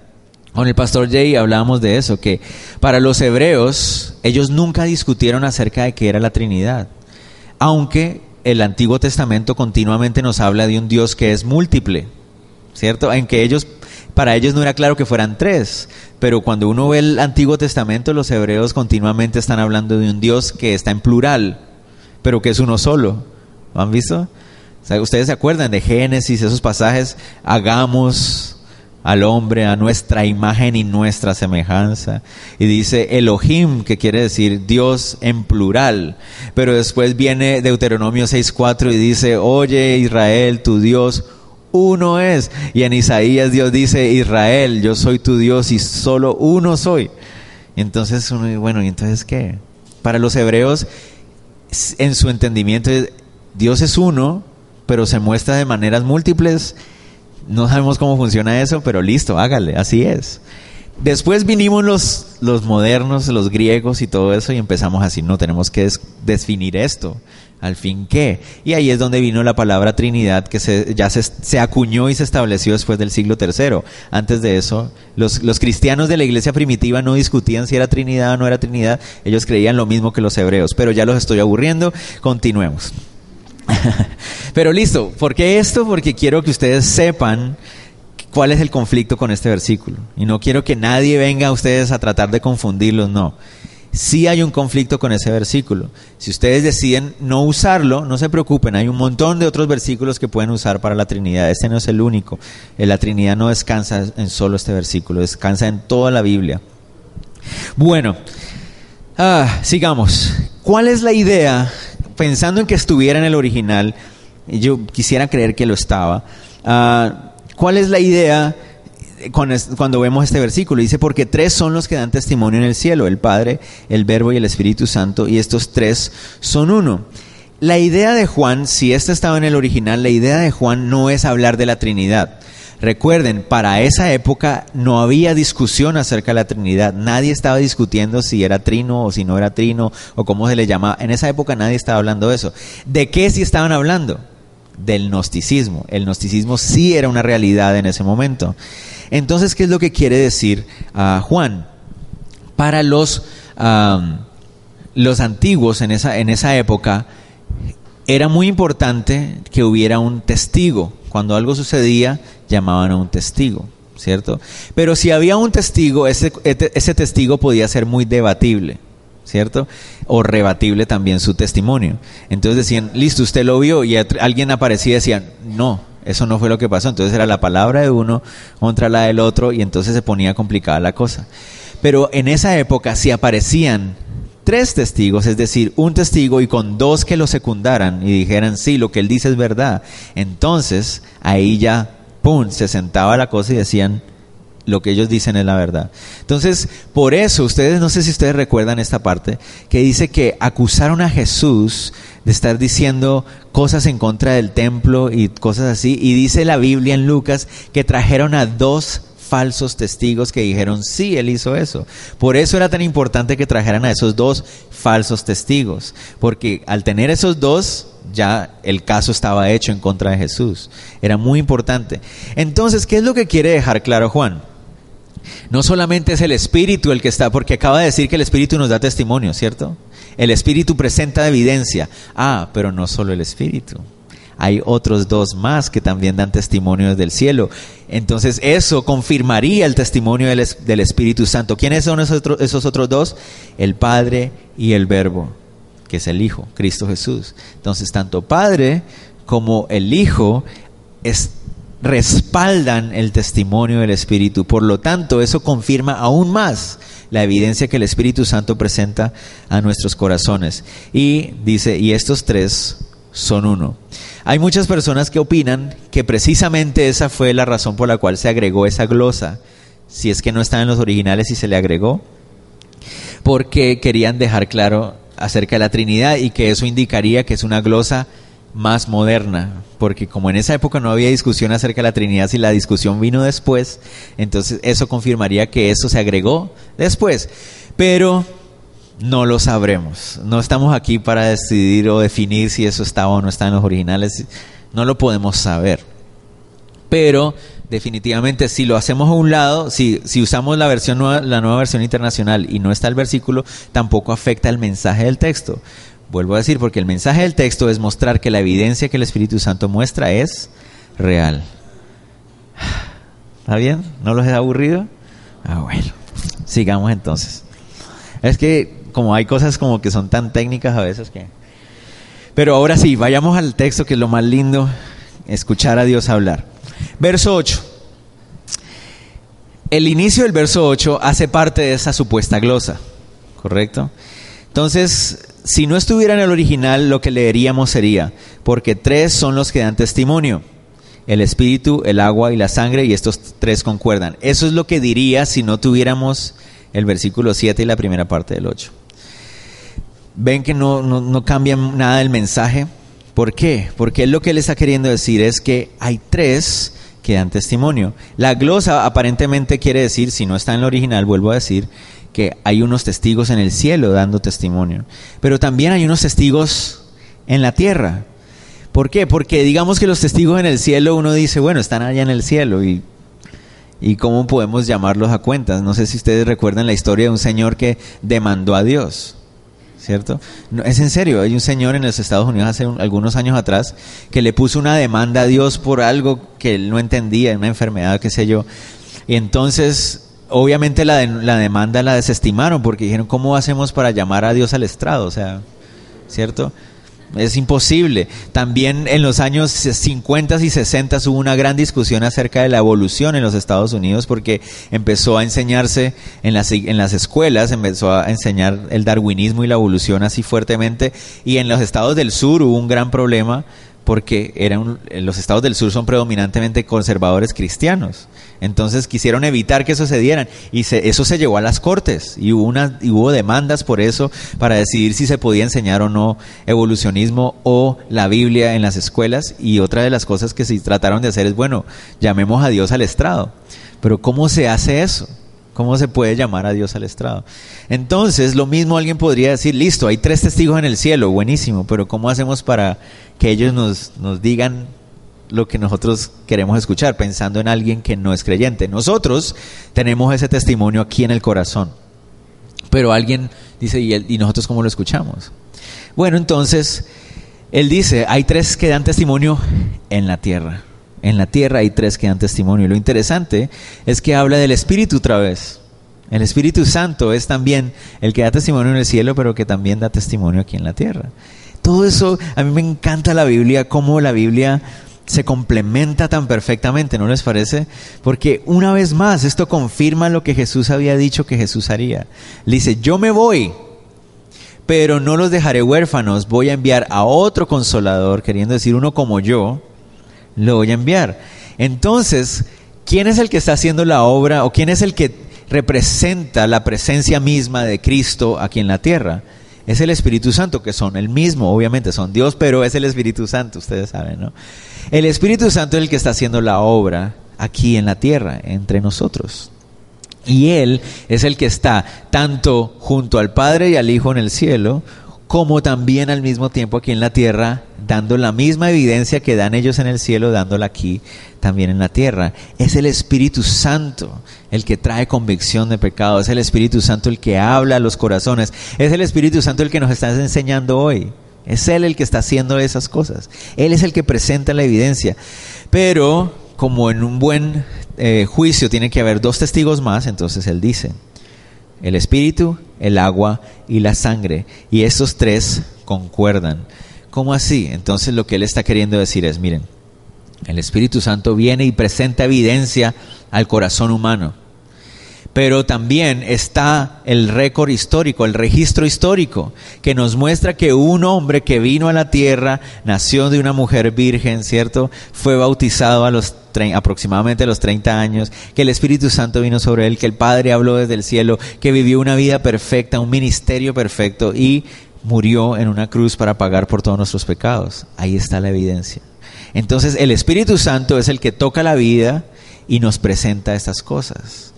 Con el pastor Jay hablábamos de eso, que para los hebreos ellos nunca discutieron acerca de qué era la Trinidad, aunque el Antiguo Testamento continuamente nos habla de un Dios que es múltiple, ¿cierto? En que ellos, para ellos no era claro que fueran tres, pero cuando uno ve el Antiguo Testamento, los hebreos continuamente están hablando de un Dios que está en plural, pero que es uno solo. ¿Lo han visto? Ustedes se acuerdan de Génesis, esos pasajes, hagamos al hombre a nuestra imagen y nuestra semejanza. Y dice Elohim, que quiere decir Dios en plural. Pero después viene Deuteronomio 6.4 y dice, oye Israel, tu Dios uno es. Y en Isaías Dios dice, Israel, yo soy tu Dios y solo uno soy. Entonces, bueno, ¿y entonces qué? Para los hebreos, en su entendimiento, Dios es uno, pero se muestra de maneras múltiples. No sabemos cómo funciona eso, pero listo, hágale, así es. Después vinimos los, los modernos, los griegos y todo eso, y empezamos así, no, tenemos que definir esto. Al fin, ¿qué? Y ahí es donde vino la palabra Trinidad, que se, ya se, se, acuñó y se estableció después del siglo III. Antes de eso, los, los cristianos de la iglesia primitiva no discutían si era Trinidad o no era Trinidad, ellos creían lo mismo que los hebreos, pero ya los estoy aburriendo, continuemos. Pero listo, ¿por qué esto? Porque quiero que ustedes sepan cuál es el conflicto con este versículo. Y no quiero que nadie venga a ustedes a tratar de confundirlos, no. Sí hay un conflicto con ese versículo. Si ustedes deciden no usarlo, no se preocupen, hay un montón de otros versículos que pueden usar para la Trinidad. Este no es el único. La Trinidad no descansa en solo este versículo, descansa en toda la Biblia. Bueno, ah, sigamos. ¿Cuál es la idea pensando en que estuviera en el original, yo quisiera creer que lo estaba. Ah, ¿Cuál es la idea cuando vemos este versículo? Dice, porque tres son los que dan testimonio en el cielo, el Padre, el Verbo y el Espíritu Santo, y estos tres son uno. La idea de Juan, si este estaba en el original, la idea de Juan no es hablar de la Trinidad. Recuerden, para esa época no había discusión acerca de la Trinidad. Nadie estaba discutiendo si era trino o si no era trino o cómo se le llamaba. En esa época nadie estaba hablando de eso. ¿De qué sí estaban hablando? Del gnosticismo. El gnosticismo sí era una realidad en ese momento. Entonces, ¿qué es lo que quiere decir ah, Juan? Para los, los antiguos en esa, en esa época, era muy importante que hubiera un testigo. Cuando algo sucedía, llamaban a un testigo, ¿cierto? Pero si había un testigo, ese, ese testigo podía ser muy debatible, ¿cierto? O rebatible también su testimonio. Entonces decían, listo, usted lo vio y alguien aparecía y decía, no, eso no fue lo que pasó. Entonces era la palabra de uno contra la del otro y entonces se ponía complicada la cosa. Pero en esa época, si aparecían tres testigos, es decir, un testigo y con dos que lo secundaran y dijeran, sí, lo que él dice es verdad, entonces ahí ya, ¡pum!, se sentaba la cosa y decían, lo que ellos dicen es la verdad. Entonces, por eso, ustedes, no sé si ustedes recuerdan esta parte, que dice que acusaron a Jesús de estar diciendo cosas en contra del templo y cosas así, y dice la Biblia en Lucas que trajeron a dos falsos testigos que dijeron, sí, él hizo eso. Por eso era tan importante que trajeran a esos dos falsos testigos, porque al tener esos dos, ya el caso estaba hecho en contra de Jesús. Era muy importante. Entonces, ¿qué es lo que quiere dejar claro Juan? No solamente es el Espíritu el que está, porque acaba de decir que el Espíritu nos da testimonio, ¿cierto? El Espíritu presenta evidencia. Ah, pero no solo el Espíritu hay otros dos más que también dan testimonio del cielo. Entonces eso confirmaría el testimonio del, Espíritu Santo. ¿Quiénes son esos, esos otros dos? El Padre y el Verbo, que es el Hijo, Cristo Jesús. Entonces tanto Padre como el Hijo es, respaldan el testimonio del Espíritu. Por lo tanto, eso confirma aún más la evidencia que el Espíritu Santo presenta a nuestros corazones. Y dice, y estos tres son uno. Hay muchas personas que opinan que precisamente esa fue la razón por la cual se agregó esa glosa, si es que no está en los originales y se le agregó, porque querían dejar claro acerca de la Trinidad y que eso indicaría que es una glosa más moderna, porque como en esa época no había discusión acerca de la Trinidad, si la discusión vino después, entonces eso confirmaría que eso se agregó después. Pero no lo sabremos. No estamos aquí para decidir o definir si eso estaba o no está en los originales. No lo podemos saber. Pero definitivamente si lo hacemos a un lado, si, si usamos la versión nueva, la nueva versión internacional y no está el versículo, tampoco afecta el mensaje del texto. Vuelvo a decir, porque el mensaje del texto es mostrar que la evidencia que el Espíritu Santo muestra es real. ¿Está bien? ¿No los he aburrido? Ah, bueno. Sigamos entonces. Es que como hay cosas como que son tan técnicas a veces que... Pero ahora sí, vayamos al texto que es lo más lindo, escuchar a Dios hablar. Verso 8. El inicio del verso 8 hace parte de esa supuesta glosa, ¿correcto? Entonces, si no estuviera en el original, lo que leeríamos sería, porque tres son los que dan testimonio, el espíritu, el agua y la sangre, y estos tres concuerdan. Eso es lo que diría si no tuviéramos el versículo 7 y la primera parte del 8 ven que no, no, cambia nada el mensaje. ¿Por qué? Porque lo que él está queriendo decir es que hay tres que dan testimonio. La glosa aparentemente quiere decir, si no está en el original, vuelvo a decir, que hay unos testigos en el cielo dando testimonio. Pero también hay unos testigos en la tierra. ¿Por qué? Porque digamos que los testigos en el cielo, uno dice, bueno, están allá en el cielo y, y cómo podemos llamarlos a cuentas. No sé si ustedes recuerdan la historia de un señor que demandó a Dios. ¿Cierto? No, es en serio, hay un señor en los Estados Unidos hace algunos años atrás que le puso una demanda a Dios por algo que él no entendía, una enfermedad, qué sé yo. Y entonces, obviamente la, la demanda la desestimaron porque dijeron, ¿cómo hacemos para llamar a Dios al estrado? O sea, ¿cierto? Es imposible. También en los años 50 y 60 hubo una gran discusión acerca de la evolución en los Estados Unidos porque empezó a enseñarse en las, en las escuelas, empezó a enseñar el darwinismo y la evolución así fuertemente y en los estados del sur hubo un gran problema porque eran, los estados del sur son predominantemente conservadores cristianos. Entonces quisieron evitar que eso se dieran y eso se llevó a las cortes y hubo, una, y hubo demandas por eso para decidir si se podía enseñar o no evolucionismo o la Biblia en las escuelas y otra de las cosas que se trataron de hacer es, bueno, llamemos a Dios al estrado. Pero ¿cómo se hace eso? ¿Cómo se puede llamar a Dios al estrado? Entonces, lo mismo alguien podría decir, listo, hay tres testigos en el cielo, buenísimo, pero ¿cómo hacemos para que ellos nos, nos digan lo que nosotros queremos escuchar, pensando en alguien que no es creyente? Nosotros tenemos ese testimonio aquí en el corazón, pero alguien dice, ¿y, ¿y nosotros cómo lo escuchamos? Bueno, entonces, él dice, hay tres que dan testimonio en la tierra. En la tierra hay tres que dan testimonio. Y lo interesante es que habla del Espíritu otra vez. El Espíritu Santo es también el que da testimonio en el cielo, pero que también da testimonio aquí en la tierra. Todo eso, a mí me encanta la Biblia, cómo la Biblia se complementa tan perfectamente, ¿no les parece? Porque una vez más, esto confirma lo que Jesús había dicho que Jesús haría. Le dice, yo me voy, pero no los dejaré huérfanos, voy a enviar a otro consolador, queriendo decir uno como yo, lo voy a enviar. Entonces, ¿quién es el que está haciendo la obra o quién es el que representa la presencia misma de Cristo aquí en la tierra? Es el Espíritu Santo, que son el mismo, obviamente son Dios, pero es el Espíritu Santo, ustedes saben, ¿no? El Espíritu Santo es el que está haciendo la obra aquí en la tierra, entre nosotros. Y Él es el que está tanto junto al Padre y al Hijo en el cielo, como también al mismo tiempo aquí en la tierra, dando la misma evidencia que dan ellos en el cielo, dándola aquí también en la tierra. Es el Espíritu Santo el que trae convicción de pecado, es el Espíritu Santo el que habla a los corazones, es el Espíritu Santo el que nos está enseñando hoy. Es Él el que está haciendo esas cosas. Él es el que presenta la evidencia. Pero como en un buen eh, juicio tiene que haber dos testigos más, entonces Él dice, el espíritu, el agua y la sangre. Y estos tres concuerdan. ¿Cómo así? Entonces lo que él está queriendo decir es, miren, el Espíritu Santo viene y presenta evidencia al corazón humano. Pero también está el récord histórico, el registro histórico, que nos muestra que un hombre que vino a la tierra, nació de una mujer virgen, ¿cierto? Fue bautizado a los aproximadamente a los 30 años, que el Espíritu Santo vino sobre él, que el Padre habló desde el cielo, que vivió una vida perfecta, un ministerio perfecto y murió en una cruz para pagar por todos nuestros pecados. Ahí está la evidencia. Entonces el Espíritu Santo es el que toca la vida y nos presenta estas cosas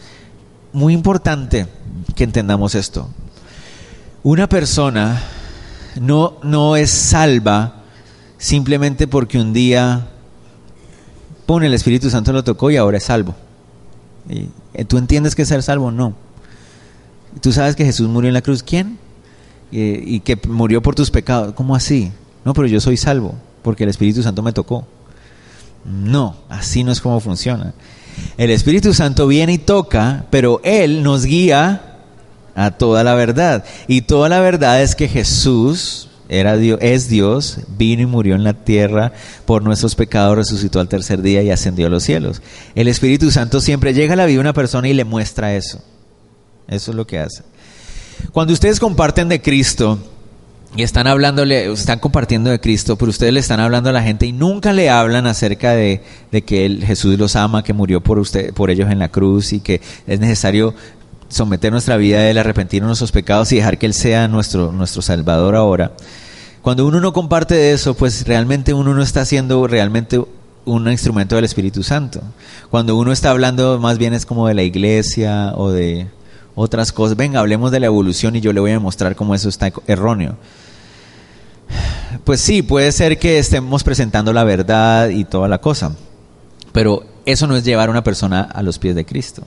muy importante que entendamos esto. Una persona no, no es salva simplemente porque un día pone el Espíritu Santo lo tocó y ahora es salvo. ¿Y, eh, ¿Tú entiendes que ser salvo? No. ¿Tú sabes que Jesús murió en la cruz? ¿Quién? y que murió por tus pecados. ¿Cómo así? No, pero yo soy salvo porque el Espíritu Santo me tocó. No, así no es como funciona. El Espíritu Santo viene y toca, pero Él nos guía a toda la verdad. Y toda la verdad es que Jesús era Dios, es Dios, vino y murió en la tierra por nuestros pecados, resucitó al tercer día y ascendió a los cielos. El Espíritu Santo siempre llega a la vida de una persona y le muestra eso. Eso es lo que hace. Cuando ustedes comparten de Cristo, y están hablándole, están compartiendo de Cristo, pero ustedes le están hablando a la gente y nunca le hablan acerca de, que el Jesús los ama, que murió por usted, por ellos en la cruz y que es necesario someter nuestra vida a él, arrepentirnos de nuestros pecados y dejar que él sea nuestro, nuestro Salvador ahora. Cuando uno no comparte de eso, pues realmente uno no está haciendo realmente un instrumento del Espíritu Santo. Cuando uno está hablando más bien es como de la iglesia o de otras cosas. Venga, hablemos de la evolución y yo le voy a mostrar cómo eso está erróneo. Pues sí, puede ser que estemos presentando la verdad y toda la cosa, pero eso no es llevar a una persona a los pies de Cristo.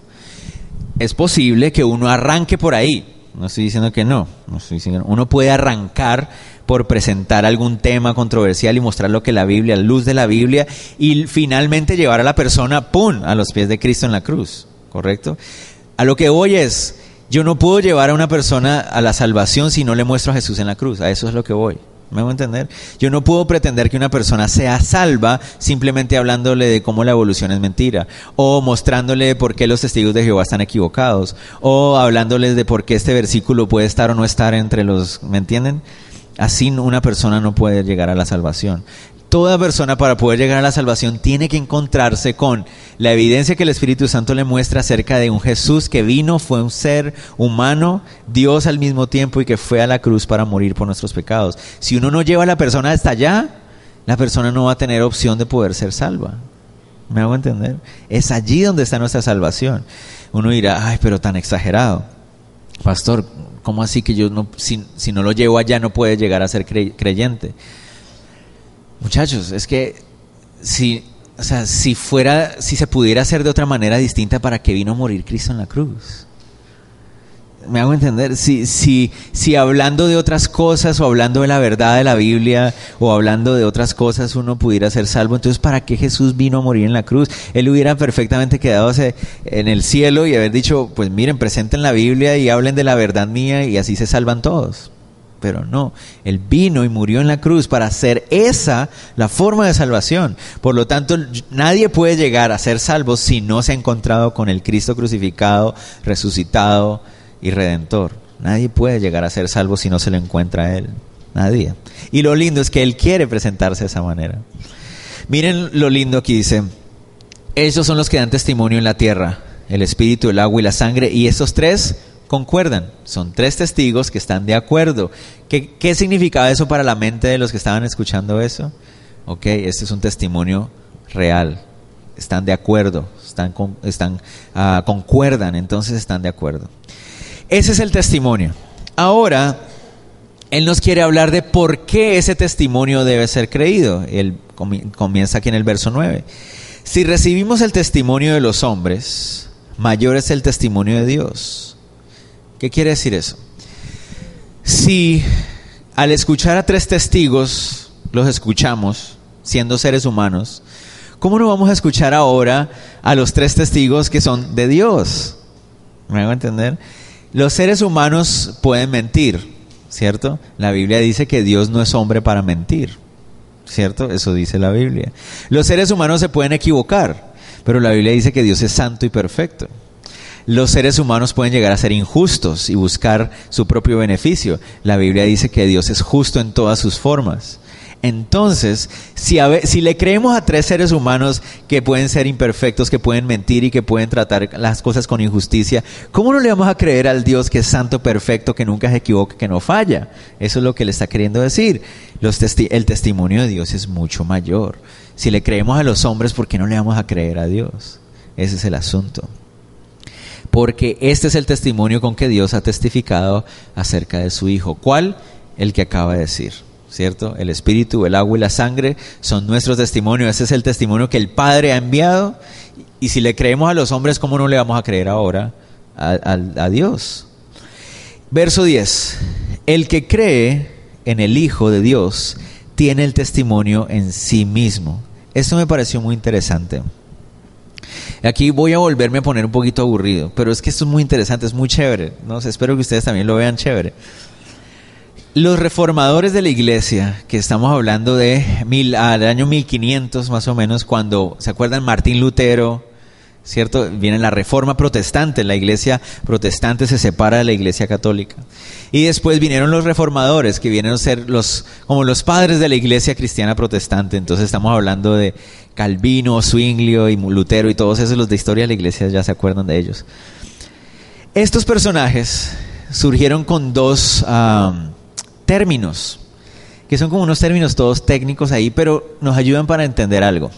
Es posible que uno arranque por ahí, no estoy diciendo que no, no estoy diciendo, uno puede arrancar por presentar algún tema controversial y mostrar lo que la Biblia, luz de la Biblia, y finalmente llevar a la persona, ¡pum!, a los pies de Cristo en la cruz, ¿correcto? A lo que voy es, yo no puedo llevar a una persona a la salvación si no le muestro a Jesús en la cruz, a eso es lo que voy. ¿Me voy a entender? Yo no puedo pretender que una persona sea salva simplemente hablándole de cómo la evolución es mentira, o mostrándole por qué los testigos de Jehová están equivocados, o hablándoles de por qué este versículo puede estar o no estar entre los, ¿me entienden? Así una persona no puede llegar a la salvación. Toda persona para poder llegar a la salvación tiene que encontrarse con la evidencia que el Espíritu Santo le muestra acerca de un Jesús que vino, fue un ser humano, Dios al mismo tiempo y que fue a la cruz para morir por nuestros pecados. Si uno no lleva a la persona hasta allá, la persona no va a tener opción de poder ser salva. ¿Me hago entender? Es allí donde está nuestra salvación. Uno dirá, ay, pero tan exagerado. Pastor, ¿cómo así que yo no, si, si no lo llevo allá no puede llegar a ser creyente? Muchachos, es que si, o sea, si fuera, si se pudiera hacer de otra manera distinta, ¿para qué vino a morir Cristo en la cruz? me hago entender, si, si, si hablando de otras cosas o hablando de la verdad de la Biblia o hablando de otras cosas uno pudiera ser salvo, entonces ¿para qué Jesús vino a morir en la cruz? Él hubiera perfectamente quedado en el cielo y haber dicho, pues miren, presenten la Biblia y hablen de la verdad mía y así se salvan todos pero no. Él vino y murió en la cruz para hacer esa la forma de salvación. Por lo tanto, nadie puede llegar a ser salvo si no se ha encontrado con el Cristo crucificado, resucitado y redentor. Nadie puede llegar a ser salvo si no se lo encuentra a Él. Nadie. Y lo lindo es que Él quiere presentarse de esa manera. Miren lo lindo que dice. Ellos son los que dan testimonio en la tierra, el espíritu, el agua y la sangre, y estos tres concuerdan. Son tres testigos que están de acuerdo. ¿Qué, ¿Qué, significaba eso para la mente de los que estaban escuchando eso? Ok, este es un testimonio real. Están de acuerdo, están, uh, concuerdan, entonces están de acuerdo. Ese es el testimonio. Ahora, Él nos quiere hablar de por qué ese testimonio debe ser creído. Él comienza aquí en el verso 9. Si recibimos el testimonio de los hombres, mayor es el testimonio de Dios ¿Qué quiere decir eso? Si al escuchar a tres testigos los escuchamos, siendo seres humanos, ¿cómo no vamos a escuchar ahora a los tres testigos que son de Dios? ¿Me hago entender? Los seres humanos pueden mentir, ¿cierto? La Biblia dice que Dios no es hombre para mentir, ¿cierto? Eso dice la Biblia. Los seres humanos se pueden equivocar, pero la Biblia dice que Dios es santo y perfecto los seres humanos pueden llegar a ser injustos y buscar su propio beneficio. La Biblia dice que Dios es justo en todas sus formas. Entonces, si, si, le creemos a tres seres humanos que pueden ser imperfectos, que pueden mentir y que pueden tratar las cosas con injusticia, ¿cómo no le vamos a creer al Dios que es santo, perfecto, que nunca se equivoca, que no falla? Eso es lo que le está queriendo decir. Los el testimonio de Dios es mucho mayor. Si le creemos a los hombres, ¿por qué no le vamos a creer a Dios? Ese es el asunto porque este es el testimonio con que Dios ha testificado acerca de su Hijo. ¿Cuál? El que acaba de decir, ¿cierto? El Espíritu, el agua y la sangre son nuestros testimonios. Ese es el testimonio que el Padre ha enviado. Y si le creemos a los hombres, ¿cómo no le vamos a creer ahora a, a Dios? Verso 10. El que cree en el Hijo de Dios tiene el testimonio en sí mismo. Esto me pareció muy interesante. Aquí voy a volverme a poner un poquito aburrido, pero es que esto es muy interesante, es muy chévere. ¿no? espero que ustedes también lo vean chévere. Los reformadores de la iglesia, que estamos hablando de mil, al año 1500 más o menos, cuando, ¿se acuerdan? Martín Lutero, ¿cierto? Viene la reforma protestante, la iglesia protestante se separa de la iglesia católica. Y después vinieron los reformadores, que vienen a ser los, como los padres de la iglesia cristiana protestante. Entonces estamos hablando de Calvino, Zwinglio y Lutero y todos esos los de historia de la iglesia ya se acuerdan de ellos. Estos personajes surgieron con dos términos, que son como unos términos todos técnicos ahí, pero nos ayudan para entender algo.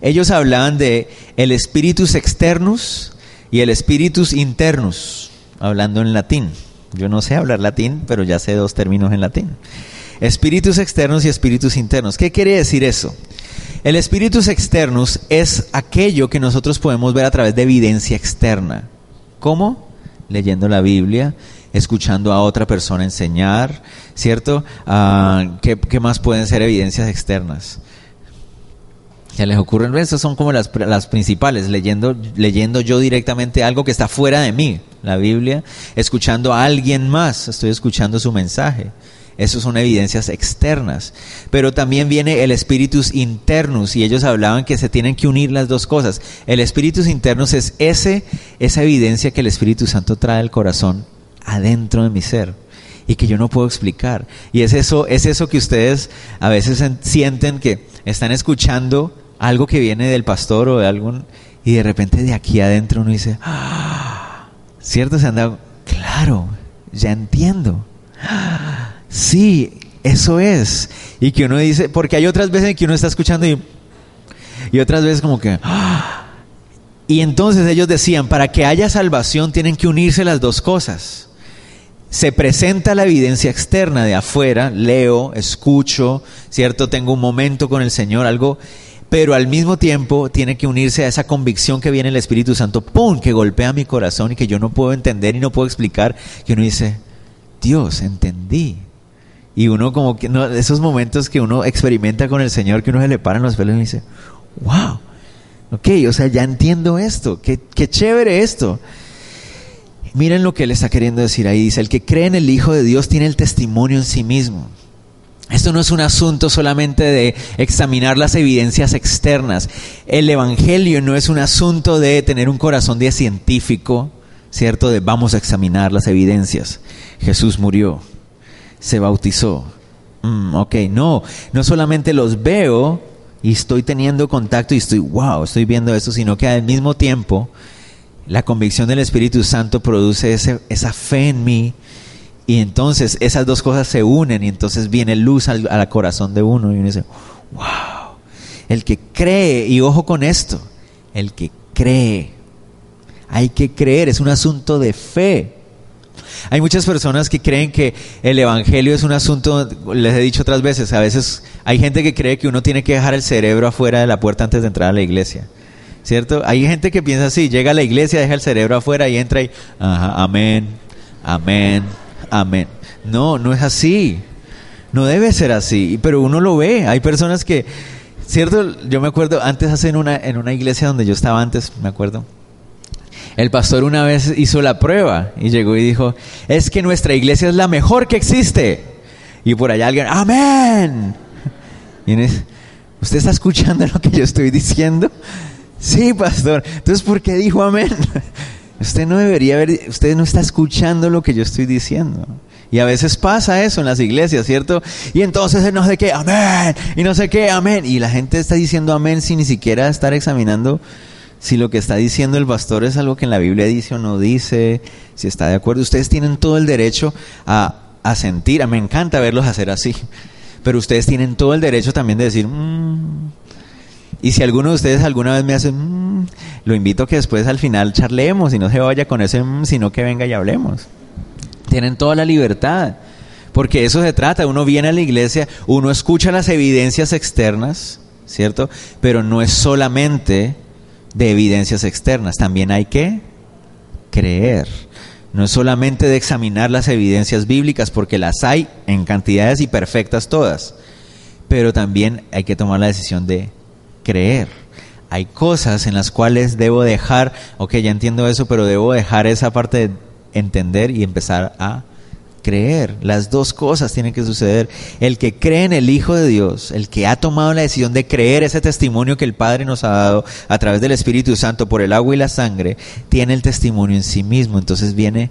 Ellos hablaban de el spiritus externus y el spiritus internus, hablando en latín. Yo no sé hablar latín, pero ya sé dos términos en latín. Espíritus externos y espíritus internos. ¿Qué quiere decir eso? El espíritus externos es aquello que nosotros podemos ver a través de evidencia externa. ¿Cómo? Leyendo la Biblia, escuchando a otra persona enseñar, ¿cierto? Ah, ¿qué, más pueden ser evidencias externas? Ya les ocurren, esas son como las, las, principales, leyendo, leyendo yo directamente algo que está fuera de mí, la Biblia, escuchando a alguien más, estoy escuchando su mensaje. Esas son evidencias externas. Pero también viene el espíritus internus y ellos hablaban que se tienen que unir las dos cosas. El espíritus internus es ese, esa evidencia que el Espíritu Santo trae al corazón adentro de mi ser y que yo no puedo explicar. Y es eso, es eso que ustedes a veces sienten que están escuchando algo que viene del pastor o de algún y de repente de aquí adentro uno dice, ¡Ah! ¿cierto? Se han dado, claro, ya entiendo. Sí, eso es. Y que uno dice, porque hay otras veces en que uno está escuchando y, y otras veces como que... ¡Ah! Y entonces ellos decían, para que haya salvación tienen que unirse las dos cosas. Se presenta la evidencia externa de afuera, leo, escucho, ¿cierto? Tengo un momento con el Señor, algo, pero al mismo tiempo tiene que unirse a esa convicción que viene el Espíritu Santo, ¡pum!, que golpea mi corazón y que yo no puedo entender y no puedo explicar, que uno dice, Dios, entendí. Y uno como que, no, esos momentos que uno experimenta con el Señor, que uno se le paran los pelos y dice, wow, ok, o sea, ya entiendo esto, qué, qué chévere esto. Miren lo que él está queriendo decir ahí. Dice, el que cree en el Hijo de Dios tiene el testimonio en sí mismo. Esto no es un asunto solamente de examinar las evidencias externas. El Evangelio no es un asunto de tener un corazón de científico, ¿cierto? De vamos a examinar las evidencias. Jesús murió, se bautizó. Mm, ok, no, no solamente los veo y estoy teniendo contacto y estoy, wow, estoy viendo esto, sino que al mismo tiempo la convicción del Espíritu Santo produce esa fe en mí y entonces esas dos cosas se unen y entonces viene luz al, al corazón de uno y uno dice, wow, el que cree, y ojo con esto, el que cree, hay que creer, es un asunto de fe. Hay muchas personas que creen que el Evangelio es un asunto, les he dicho otras veces, a veces hay gente que cree que uno tiene que dejar el cerebro afuera de la puerta antes de entrar a la iglesia. ¿Cierto? Hay gente que piensa así, llega a la iglesia, deja el cerebro afuera y entra y, amén, amén, amén. No, no es así. No debe ser así, pero uno lo ve. Hay personas que, ¿cierto? Yo me acuerdo, antes hace en una, en una iglesia donde yo estaba antes, me acuerdo, el pastor una vez hizo la prueba y llegó y dijo, es que nuestra iglesia es la mejor que existe. Y por allá alguien, amén. ¿usted está escuchando lo que yo estoy diciendo? Sí, pastor. Entonces, ¿por qué dijo amén? Usted no debería ver, usted no está escuchando lo que yo estoy diciendo. Y a veces pasa eso en las iglesias, ¿cierto? Y entonces no sé qué, amén, y no sé qué, amén. Y la gente está diciendo amén sin ni siquiera estar examinando si lo que está diciendo el pastor es algo que en la Biblia dice o no dice, si está de acuerdo. Ustedes tienen todo el derecho a, a sentir, me encanta verlos hacer así, pero ustedes tienen todo el derecho también de decir, mmm, y si alguno de ustedes alguna vez me hace, mmm, lo invito a que después al final charlemos y no se vaya con ese, mmm, sino que venga y hablemos. Tienen toda la libertad, porque eso se trata. Uno viene a la iglesia, uno escucha las evidencias externas, ¿cierto? Pero no es solamente de evidencias externas, también hay que creer. No es solamente de examinar las evidencias bíblicas, porque las hay en cantidades y perfectas todas, pero también hay que tomar la decisión de creer. Hay cosas en las cuales debo dejar, ok, ya entiendo eso, pero debo dejar esa parte de entender y empezar a creer. Las dos cosas tienen que suceder. El que cree en el Hijo de Dios, el que ha tomado la decisión de creer ese testimonio que el Padre nos ha dado a través del Espíritu Santo por el agua y la sangre, tiene el testimonio en sí mismo. Entonces viene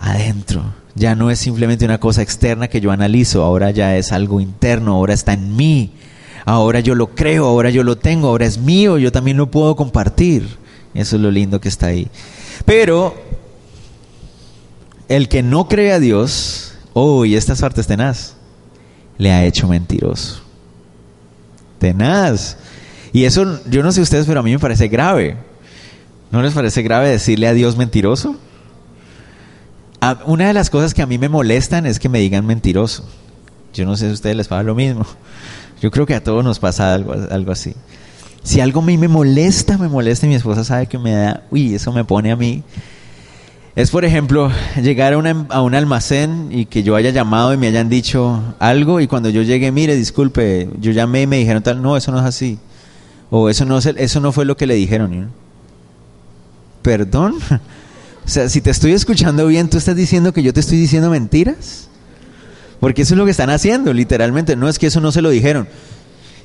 adentro. Ya no es simplemente una cosa externa que yo analizo, ahora ya es algo interno, ahora está en mí ahora yo lo creo, ahora yo lo tengo, ahora es mío, yo también lo puedo compartir. Eso es lo lindo que está ahí. Pero el que no cree a Dios, oh, y estas partes tenaz, le ha hecho mentiroso. Tenaz. Y eso, yo no sé ustedes, pero a mí me parece grave. ¿No les parece grave decirle a Dios mentiroso? una de las cosas que a mí me molestan es que me digan mentiroso. Yo no sé si a ustedes les pasa lo mismo. Yo creo que a todos nos pasa algo, algo así. Si algo a mí me molesta, me molesta y mi esposa sabe que me da, uy, eso me pone a mí. Es, por ejemplo, llegar a, a un almacén y que yo haya llamado y me hayan dicho algo y cuando yo llegue, mire, disculpe, yo llamé y me dijeron tal, no, eso no es así. O eso no, eso no fue lo que le dijeron. ¿Perdón? O sea, si te estoy escuchando bien, ¿tú estás diciendo que yo te estoy diciendo mentiras? Porque eso es lo que están haciendo, literalmente. No es que eso no se lo dijeron.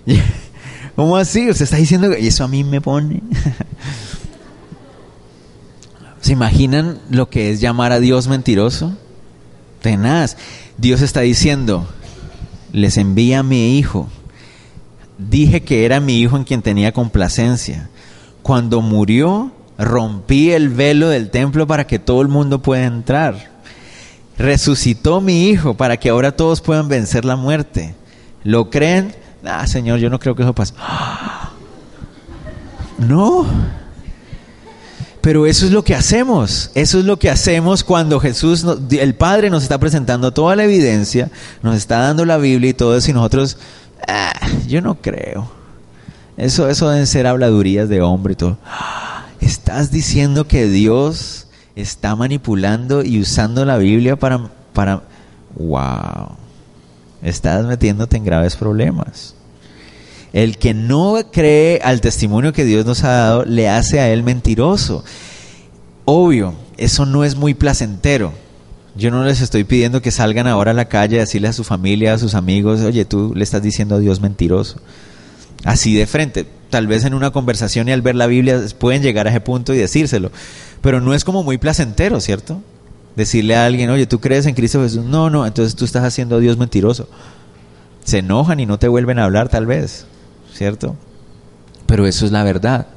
¿Cómo así? Usted está diciendo que eso a mí me pone. ¿Se imaginan lo que es llamar a Dios mentiroso? Tenaz. Dios está diciendo, les envía a mi hijo. dije que era mi hijo en quien tenía complacencia. Cuando murió, rompí el velo del templo para que todo el mundo pueda entrar. Resucitó mi hijo para que ahora todos puedan vencer la muerte. ¿Lo creen? Ah, Señor, yo no creo que eso pase. No. Pero eso es lo que hacemos. Eso es lo que hacemos cuando Jesús, el Padre nos está presentando toda la evidencia, nos está dando la Biblia y todo eso, y nosotros, ah, yo no creo. Eso, eso deben ser habladurías de hombre y todo. Estás diciendo que Dios está manipulando y usando la Biblia para, para, wow, estás metiéndote en graves problemas. El que no cree al testimonio que Dios nos ha dado le hace a él mentiroso. Obvio, eso no es muy placentero. Yo no les estoy pidiendo que salgan ahora a la calle a decirle a su familia, a sus amigos, oye, tú le estás diciendo a Dios mentiroso. Así de frente. Tal vez en una conversación y al ver la Biblia pueden llegar a ese punto y decírselo. Pero no es como muy placentero, ¿cierto? Decirle a alguien, oye, ¿tú crees en Cristo Jesús? No, no, entonces tú estás haciendo a Dios mentiroso. Se enojan y no te vuelven a hablar tal vez. ¿cierto? Pero eso es la verdad.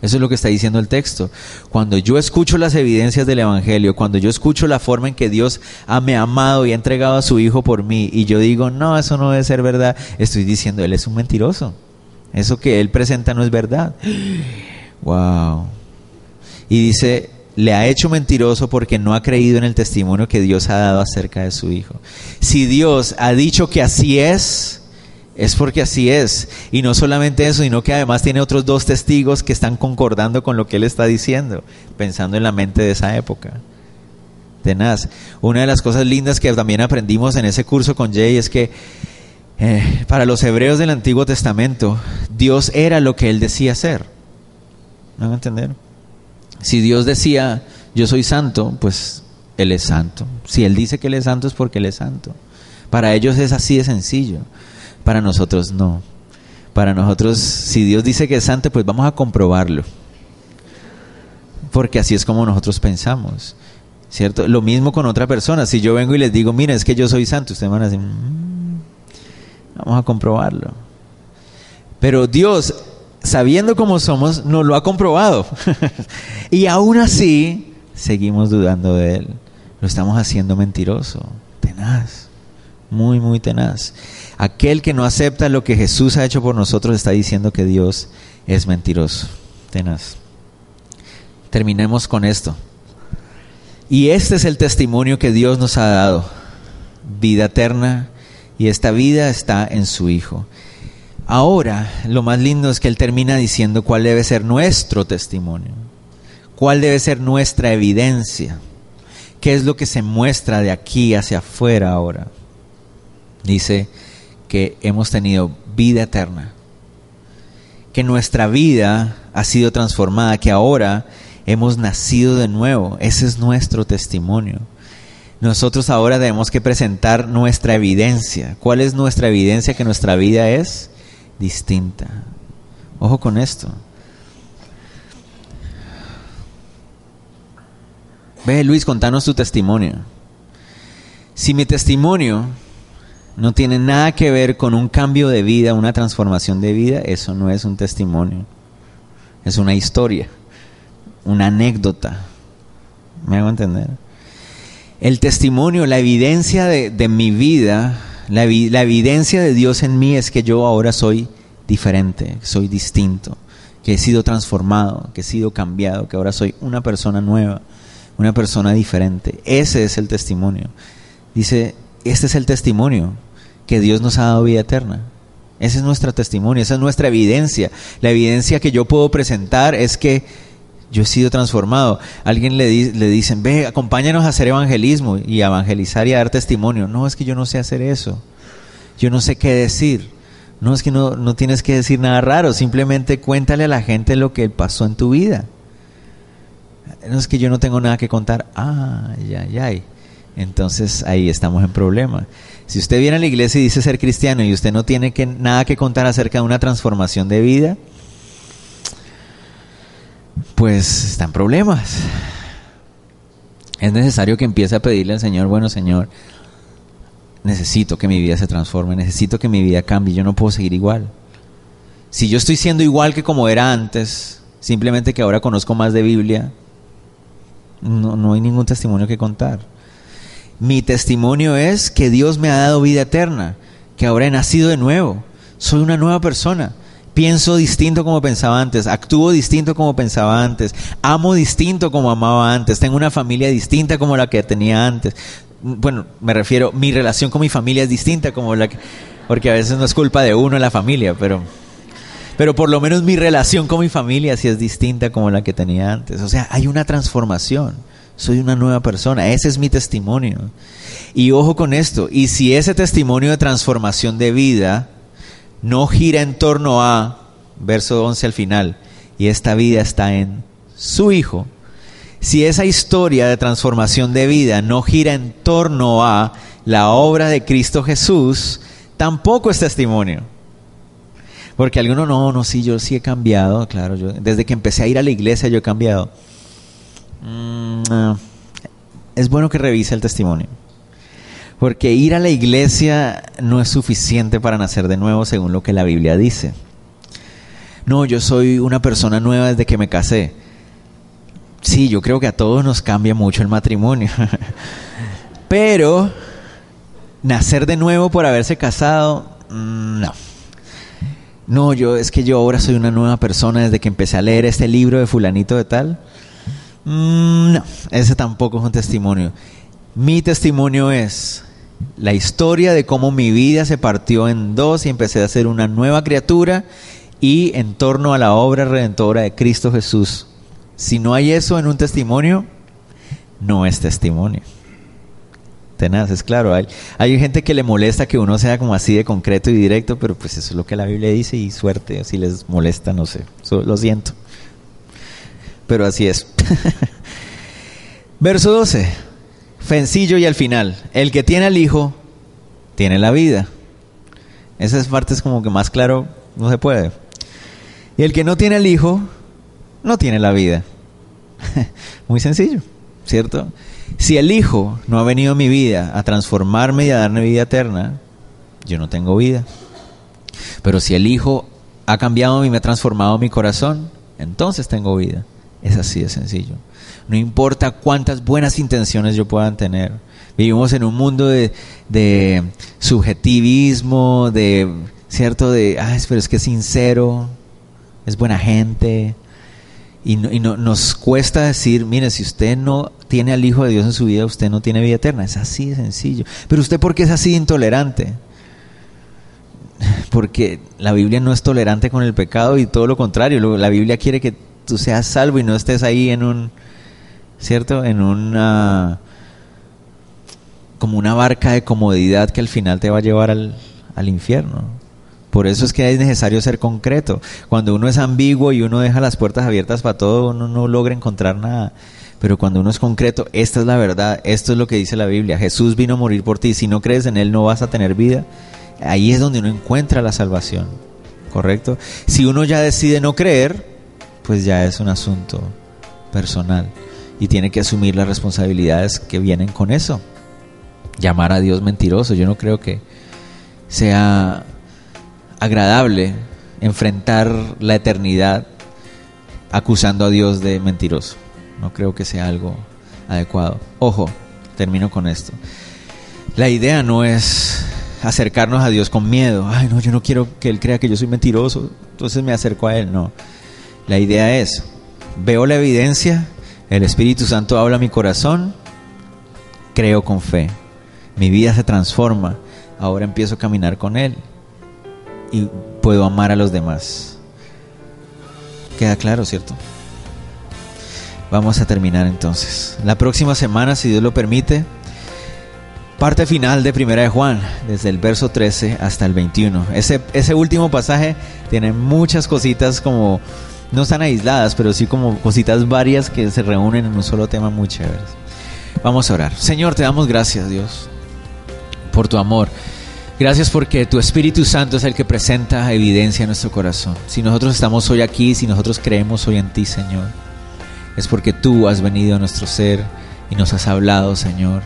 Eso es lo que está diciendo el texto. Cuando yo escucho las evidencias del Evangelio, cuando yo escucho la forma en que Dios ha amado y ha entregado a su Hijo por mí, y yo digo, no, eso no debe ser verdad, estoy diciendo, Él es un mentiroso. Eso que Él presenta no es verdad. Wow. Y dice, le ha hecho mentiroso porque no ha creído en el testimonio que Dios ha dado acerca de su Hijo. Si Dios ha dicho que así es, es porque así es. Y no solamente eso, sino que además tiene otros dos testigos que están concordando con lo que él está diciendo, pensando en la mente de esa época. Tenaz. Una de las cosas lindas que también aprendimos en ese curso con Jay es que eh, para los hebreos del Antiguo Testamento, Dios era lo que él decía ser. ¿Me van a entender? Si Dios decía, yo soy santo, pues Él es santo. Si Él dice que Él es santo, es porque Él es santo. Para ellos es así de sencillo. Para nosotros no. Para nosotros, si Dios dice que es santo, pues vamos a comprobarlo. Porque así es como nosotros pensamos. ¿Cierto? Lo mismo con otra persona. Si yo vengo y les digo, mira, es que yo soy santo, ustedes van a decir, mm, vamos a comprobarlo. Pero Dios, sabiendo cómo somos, nos lo ha comprobado. y aún así, seguimos dudando de Él. Lo estamos haciendo mentiroso, tenaz, muy, muy tenaz. Aquel que no acepta lo que Jesús ha hecho por nosotros está diciendo que Dios es mentiroso. Tenaz. Terminemos con esto. Y este es el testimonio que Dios nos ha dado. Vida eterna. Y esta vida está en su Hijo. Ahora, lo más lindo es que Él termina diciendo cuál debe ser nuestro testimonio. Cuál debe ser nuestra evidencia. ¿Qué es lo que se muestra de aquí hacia afuera ahora? Dice, que hemos tenido vida eterna, que nuestra vida ha sido transformada, que ahora hemos nacido de nuevo. Ese es nuestro testimonio. Nosotros ahora tenemos que presentar nuestra evidencia. ¿Cuál es nuestra evidencia que nuestra vida es distinta? Ojo con esto. Ve Luis, contanos tu testimonio. Si mi testimonio no tiene nada que ver con un cambio de vida, una transformación de vida, eso no es un testimonio, es una historia, una anécdota. ¿Me hago entender? El testimonio, la evidencia de, mi vida, la, la evidencia de Dios en mí es que yo ahora soy diferente, soy distinto, que he sido transformado, que he sido cambiado, que ahora soy una persona nueva, una persona diferente. Ese es el testimonio. Dice, este es el testimonio que Dios nos ha dado vida eterna. Ese es nuestro testimonio, esa es nuestra evidencia. La evidencia que yo puedo presentar es que yo he sido transformado. Alguien le, le dicen, ve, acompáñanos a hacer evangelismo y a evangelizar y a dar testimonio. No, es que yo no sé hacer eso. Yo no sé qué decir. No, es que no, no tienes que decir nada raro. Simplemente cuéntale a la gente lo que pasó en tu vida. No es que yo no tengo nada que contar. Ah, ya, ya. Entonces ahí estamos en problema. Si usted viene a la iglesia y dice ser cristiano y usted no tiene que, nada que contar acerca de una transformación de vida, pues está en problemas. Es necesario que empiece a pedirle al Señor, bueno Señor, necesito que mi vida se transforme, necesito que mi vida cambie, yo no puedo seguir igual. Si yo estoy siendo igual que como era antes, simplemente que ahora conozco más de Biblia, no, no hay ningún testimonio que contar. Mi testimonio es que Dios me ha dado vida eterna, que ahora he nacido de nuevo, soy una nueva persona. Pienso distinto como pensaba antes, actúo distinto como pensaba antes, amo distinto como amaba antes, tengo una familia distinta como la que tenía antes. Bueno, me refiero, mi relación con mi familia es distinta como la que... Porque a veces no es culpa de uno la familia, pero... Pero por lo menos mi relación con mi familia sí es distinta como la que tenía antes. O sea, hay una transformación. Soy una nueva persona. Ese es mi testimonio. Y ojo con esto. Y si ese testimonio de transformación de vida no gira en torno a, verso 11 al final, y esta vida está en su Hijo, si esa historia de transformación de vida no gira en torno a la obra de Cristo Jesús, tampoco es testimonio. Porque alguno, no, no, sí, yo sí he cambiado, claro, yo, desde que empecé a ir a la iglesia yo he cambiado. Mm, es bueno que revise el testimonio. Porque ir a la iglesia no es suficiente para nacer de nuevo según lo que la Biblia dice. No, yo soy una persona nueva desde que me casé. Sí, yo creo que a todos nos cambia mucho el matrimonio. Pero nacer de nuevo por haberse casado, mm, no. No, yo es que yo ahora soy una nueva persona desde que empecé a leer este libro de fulanito de tal. Mm, no, ese tampoco es un testimonio. Mi testimonio es la historia de cómo mi vida se partió en dos y empecé a ser una nueva criatura y en torno a la obra redentora de Cristo Jesús. Si no hay eso en un testimonio, no es testimonio. Tenaz, es claro. Hay, hay gente que le molesta que uno sea como así de concreto y directo, pero pues eso es lo que la Biblia dice y suerte, si les molesta, no sé, lo siento. Pero así es. Verso 12 sencillo y al final, el que tiene al Hijo, tiene la vida. Esa parte es como que más claro, no se puede. Y el que no tiene al Hijo, no tiene la vida. Muy sencillo, ¿cierto? Si el Hijo no ha venido a mi vida a transformarme y a darme vida eterna, yo no tengo vida. Pero si el Hijo ha cambiado y me ha transformado mi corazón, entonces tengo vida. Es así de sencillo. No importa cuántas buenas intenciones yo puedan tener. Vivimos en un mundo de, subjetivismo, de, ¿cierto? De, ah, pero es que es sincero, es buena gente. Y, nos cuesta decir, mire, si usted no tiene al Hijo de Dios en su vida, usted no tiene vida eterna. Es así de sencillo. Pero usted, ¿por qué es así intolerante? Porque la Biblia no es tolerante con el pecado y todo lo contrario. La Biblia quiere que tú seas salvo y no estés ahí en un, ¿cierto? En una, como una barca de comodidad que al final te va a llevar al, al infierno. Por eso es que es necesario ser concreto. Cuando uno es ambiguo y uno deja las puertas abiertas para todo, uno no logra encontrar nada. Pero cuando uno es concreto, esta es la verdad, esto es lo que dice la Biblia. Jesús vino a morir por ti. Si no crees en Él, no vas a tener vida. Ahí es donde uno encuentra la salvación. ¿Correcto? Si uno ya decide no creer, pues ya es un asunto personal y tiene que asumir las responsabilidades que vienen con eso. Llamar a Dios mentiroso, yo no creo que sea agradable enfrentar la eternidad acusando a Dios de mentiroso. No creo que sea algo adecuado. Ojo, termino con esto. La idea no es acercarnos a Dios con miedo. Ay, no, yo no quiero que Él crea que yo soy mentiroso, entonces me acerco a Él. No. La idea es, veo la evidencia, el Espíritu Santo habla a mi corazón, creo con fe, mi vida se transforma, ahora empiezo a caminar con Él y puedo amar a los demás. Queda claro, ¿cierto? Vamos a terminar entonces. La próxima semana, si Dios lo permite, parte final de Primera de Juan, desde el verso 13 hasta el 21. Ese, ese último pasaje tiene muchas cositas como no están aisladas, pero sí como cositas varias que se reúnen en un solo tema muy chéveres. Vamos a orar. Señor, te damos gracias, Dios, por tu amor. Gracias porque tu Espíritu Santo es el que presenta evidencia en nuestro corazón. Si nosotros estamos hoy aquí, si nosotros creemos hoy en ti, Señor, es porque tú has venido a nuestro ser y nos has hablado, Señor,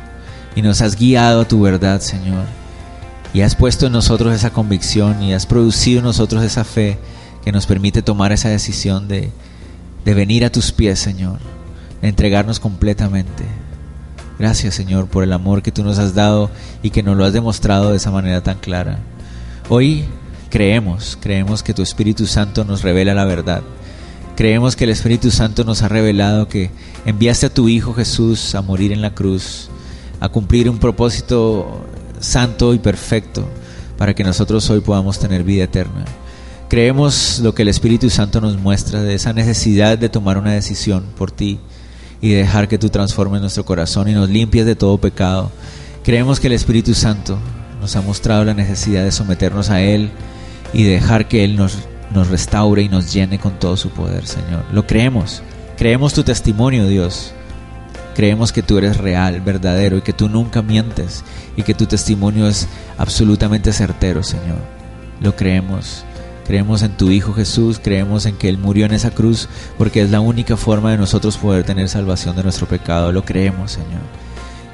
y nos has guiado a tu verdad, Señor. Y has puesto en nosotros esa convicción y has producido en nosotros esa fe que nos permite tomar esa decisión de, de venir a tus pies, Señor, de entregarnos completamente. Gracias, Señor, por el amor que tú nos has dado y que nos lo has demostrado de esa manera tan clara. Hoy creemos, creemos que tu Espíritu Santo nos revela la verdad. Creemos que el Espíritu Santo nos ha revelado que enviaste a tu Hijo Jesús a morir en la cruz, a cumplir un propósito santo y perfecto para que nosotros hoy podamos tener vida eterna. Creemos lo que el Espíritu Santo nos muestra de esa necesidad de tomar una decisión por ti y dejar que tú transformes nuestro corazón y nos limpies de todo pecado. Creemos que el Espíritu Santo nos ha mostrado la necesidad de someternos a Él y dejar que Él nos, nos restaure y nos llene con todo su poder, Señor. Lo creemos. Creemos tu testimonio, Dios. Creemos que tú eres real, verdadero y que tú nunca mientes y que tu testimonio es absolutamente certero, Señor. Lo creemos. Creemos en tu Hijo Jesús, creemos en que Él murió en esa cruz porque es la única forma de nosotros poder tener salvación de nuestro pecado. Lo creemos, Señor.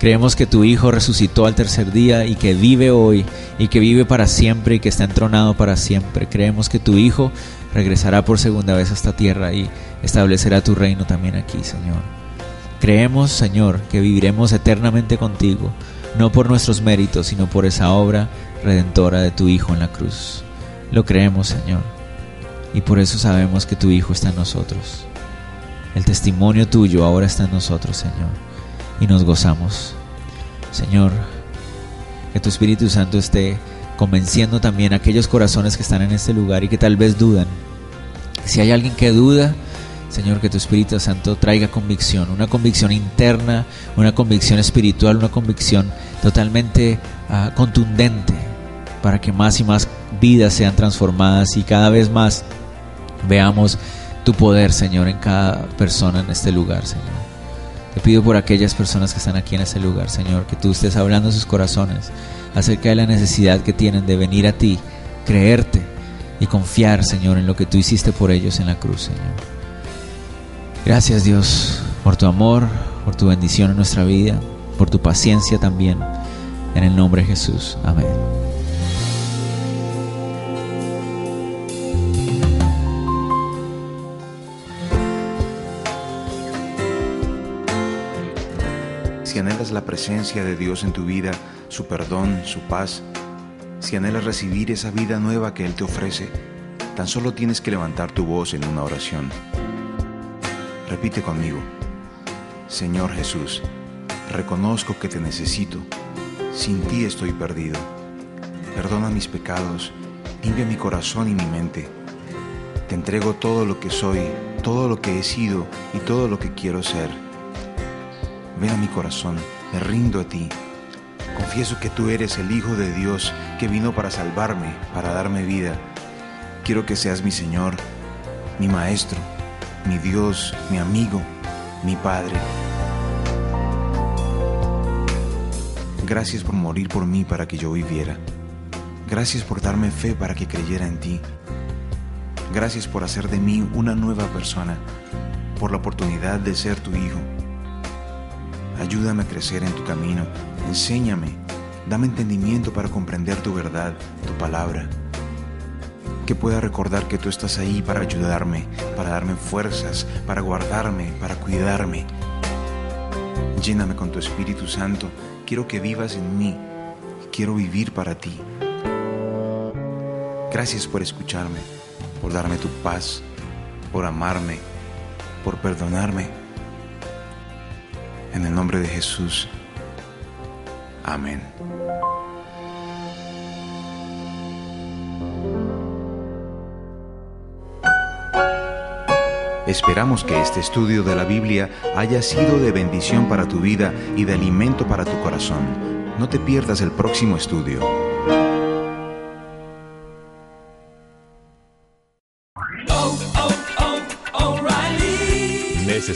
Creemos que tu Hijo resucitó al tercer día y que vive hoy y que vive para siempre y que está entronado para siempre. Creemos que tu Hijo regresará por segunda vez a esta tierra y establecerá tu reino también aquí, Señor. Creemos, Señor, que viviremos eternamente contigo, no por nuestros méritos, sino por esa obra redentora de tu Hijo en la cruz. Lo creemos, Señor. Y por eso sabemos que tu Hijo está en nosotros. El testimonio tuyo ahora está en nosotros, Señor. Y nos gozamos. Señor, que tu Espíritu Santo esté convenciendo también a aquellos corazones que están en este lugar y que tal vez dudan. Si hay alguien que duda, Señor, que tu Espíritu Santo traiga convicción, una convicción interna, una convicción espiritual, una convicción totalmente uh, contundente para que más y más vidas sean transformadas y cada vez más veamos tu poder, Señor, en cada persona en este lugar, Señor. Te pido por aquellas personas que están aquí en este lugar, Señor, que tú estés hablando a sus corazones acerca de la necesidad que tienen de venir a ti, creerte y confiar, Señor, en lo que tú hiciste por ellos en la cruz, Señor. Gracias, Dios, por tu amor, por tu bendición en nuestra vida, por tu paciencia también. En el nombre de Jesús. Amén. Si anhelas la presencia de Dios en tu vida, su perdón, su paz, si anhelas recibir esa vida nueva que Él te ofrece, tan solo tienes que levantar tu voz en una oración. Repite conmigo, Señor Jesús, reconozco que te necesito, sin ti estoy perdido. Perdona mis pecados, limpia mi corazón y mi mente. Te entrego todo lo que soy, todo lo que he sido y todo lo que quiero ser. Ven a mi corazón, me rindo a ti. Confieso que tú eres el Hijo de Dios que vino para salvarme, para darme vida. Quiero que seas mi Señor, mi Maestro, mi Dios, mi amigo, mi Padre. Gracias por morir por mí para que yo viviera. Gracias por darme fe para que creyera en ti. Gracias por hacer de mí una nueva persona, por la oportunidad de ser tu hijo. Ayúdame a crecer en tu camino, enséñame, dame entendimiento para comprender tu verdad, tu palabra. Que pueda recordar que tú estás ahí para ayudarme, para darme fuerzas, para guardarme, para cuidarme. Lléname con tu Espíritu Santo, quiero que vivas en mí, quiero vivir para ti. Gracias por escucharme, por darme tu paz, por amarme, por perdonarme. En el nombre de Jesús. Amén. Esperamos que este estudio de la Biblia haya sido de bendición para tu vida y de alimento para tu corazón. No te pierdas el próximo estudio.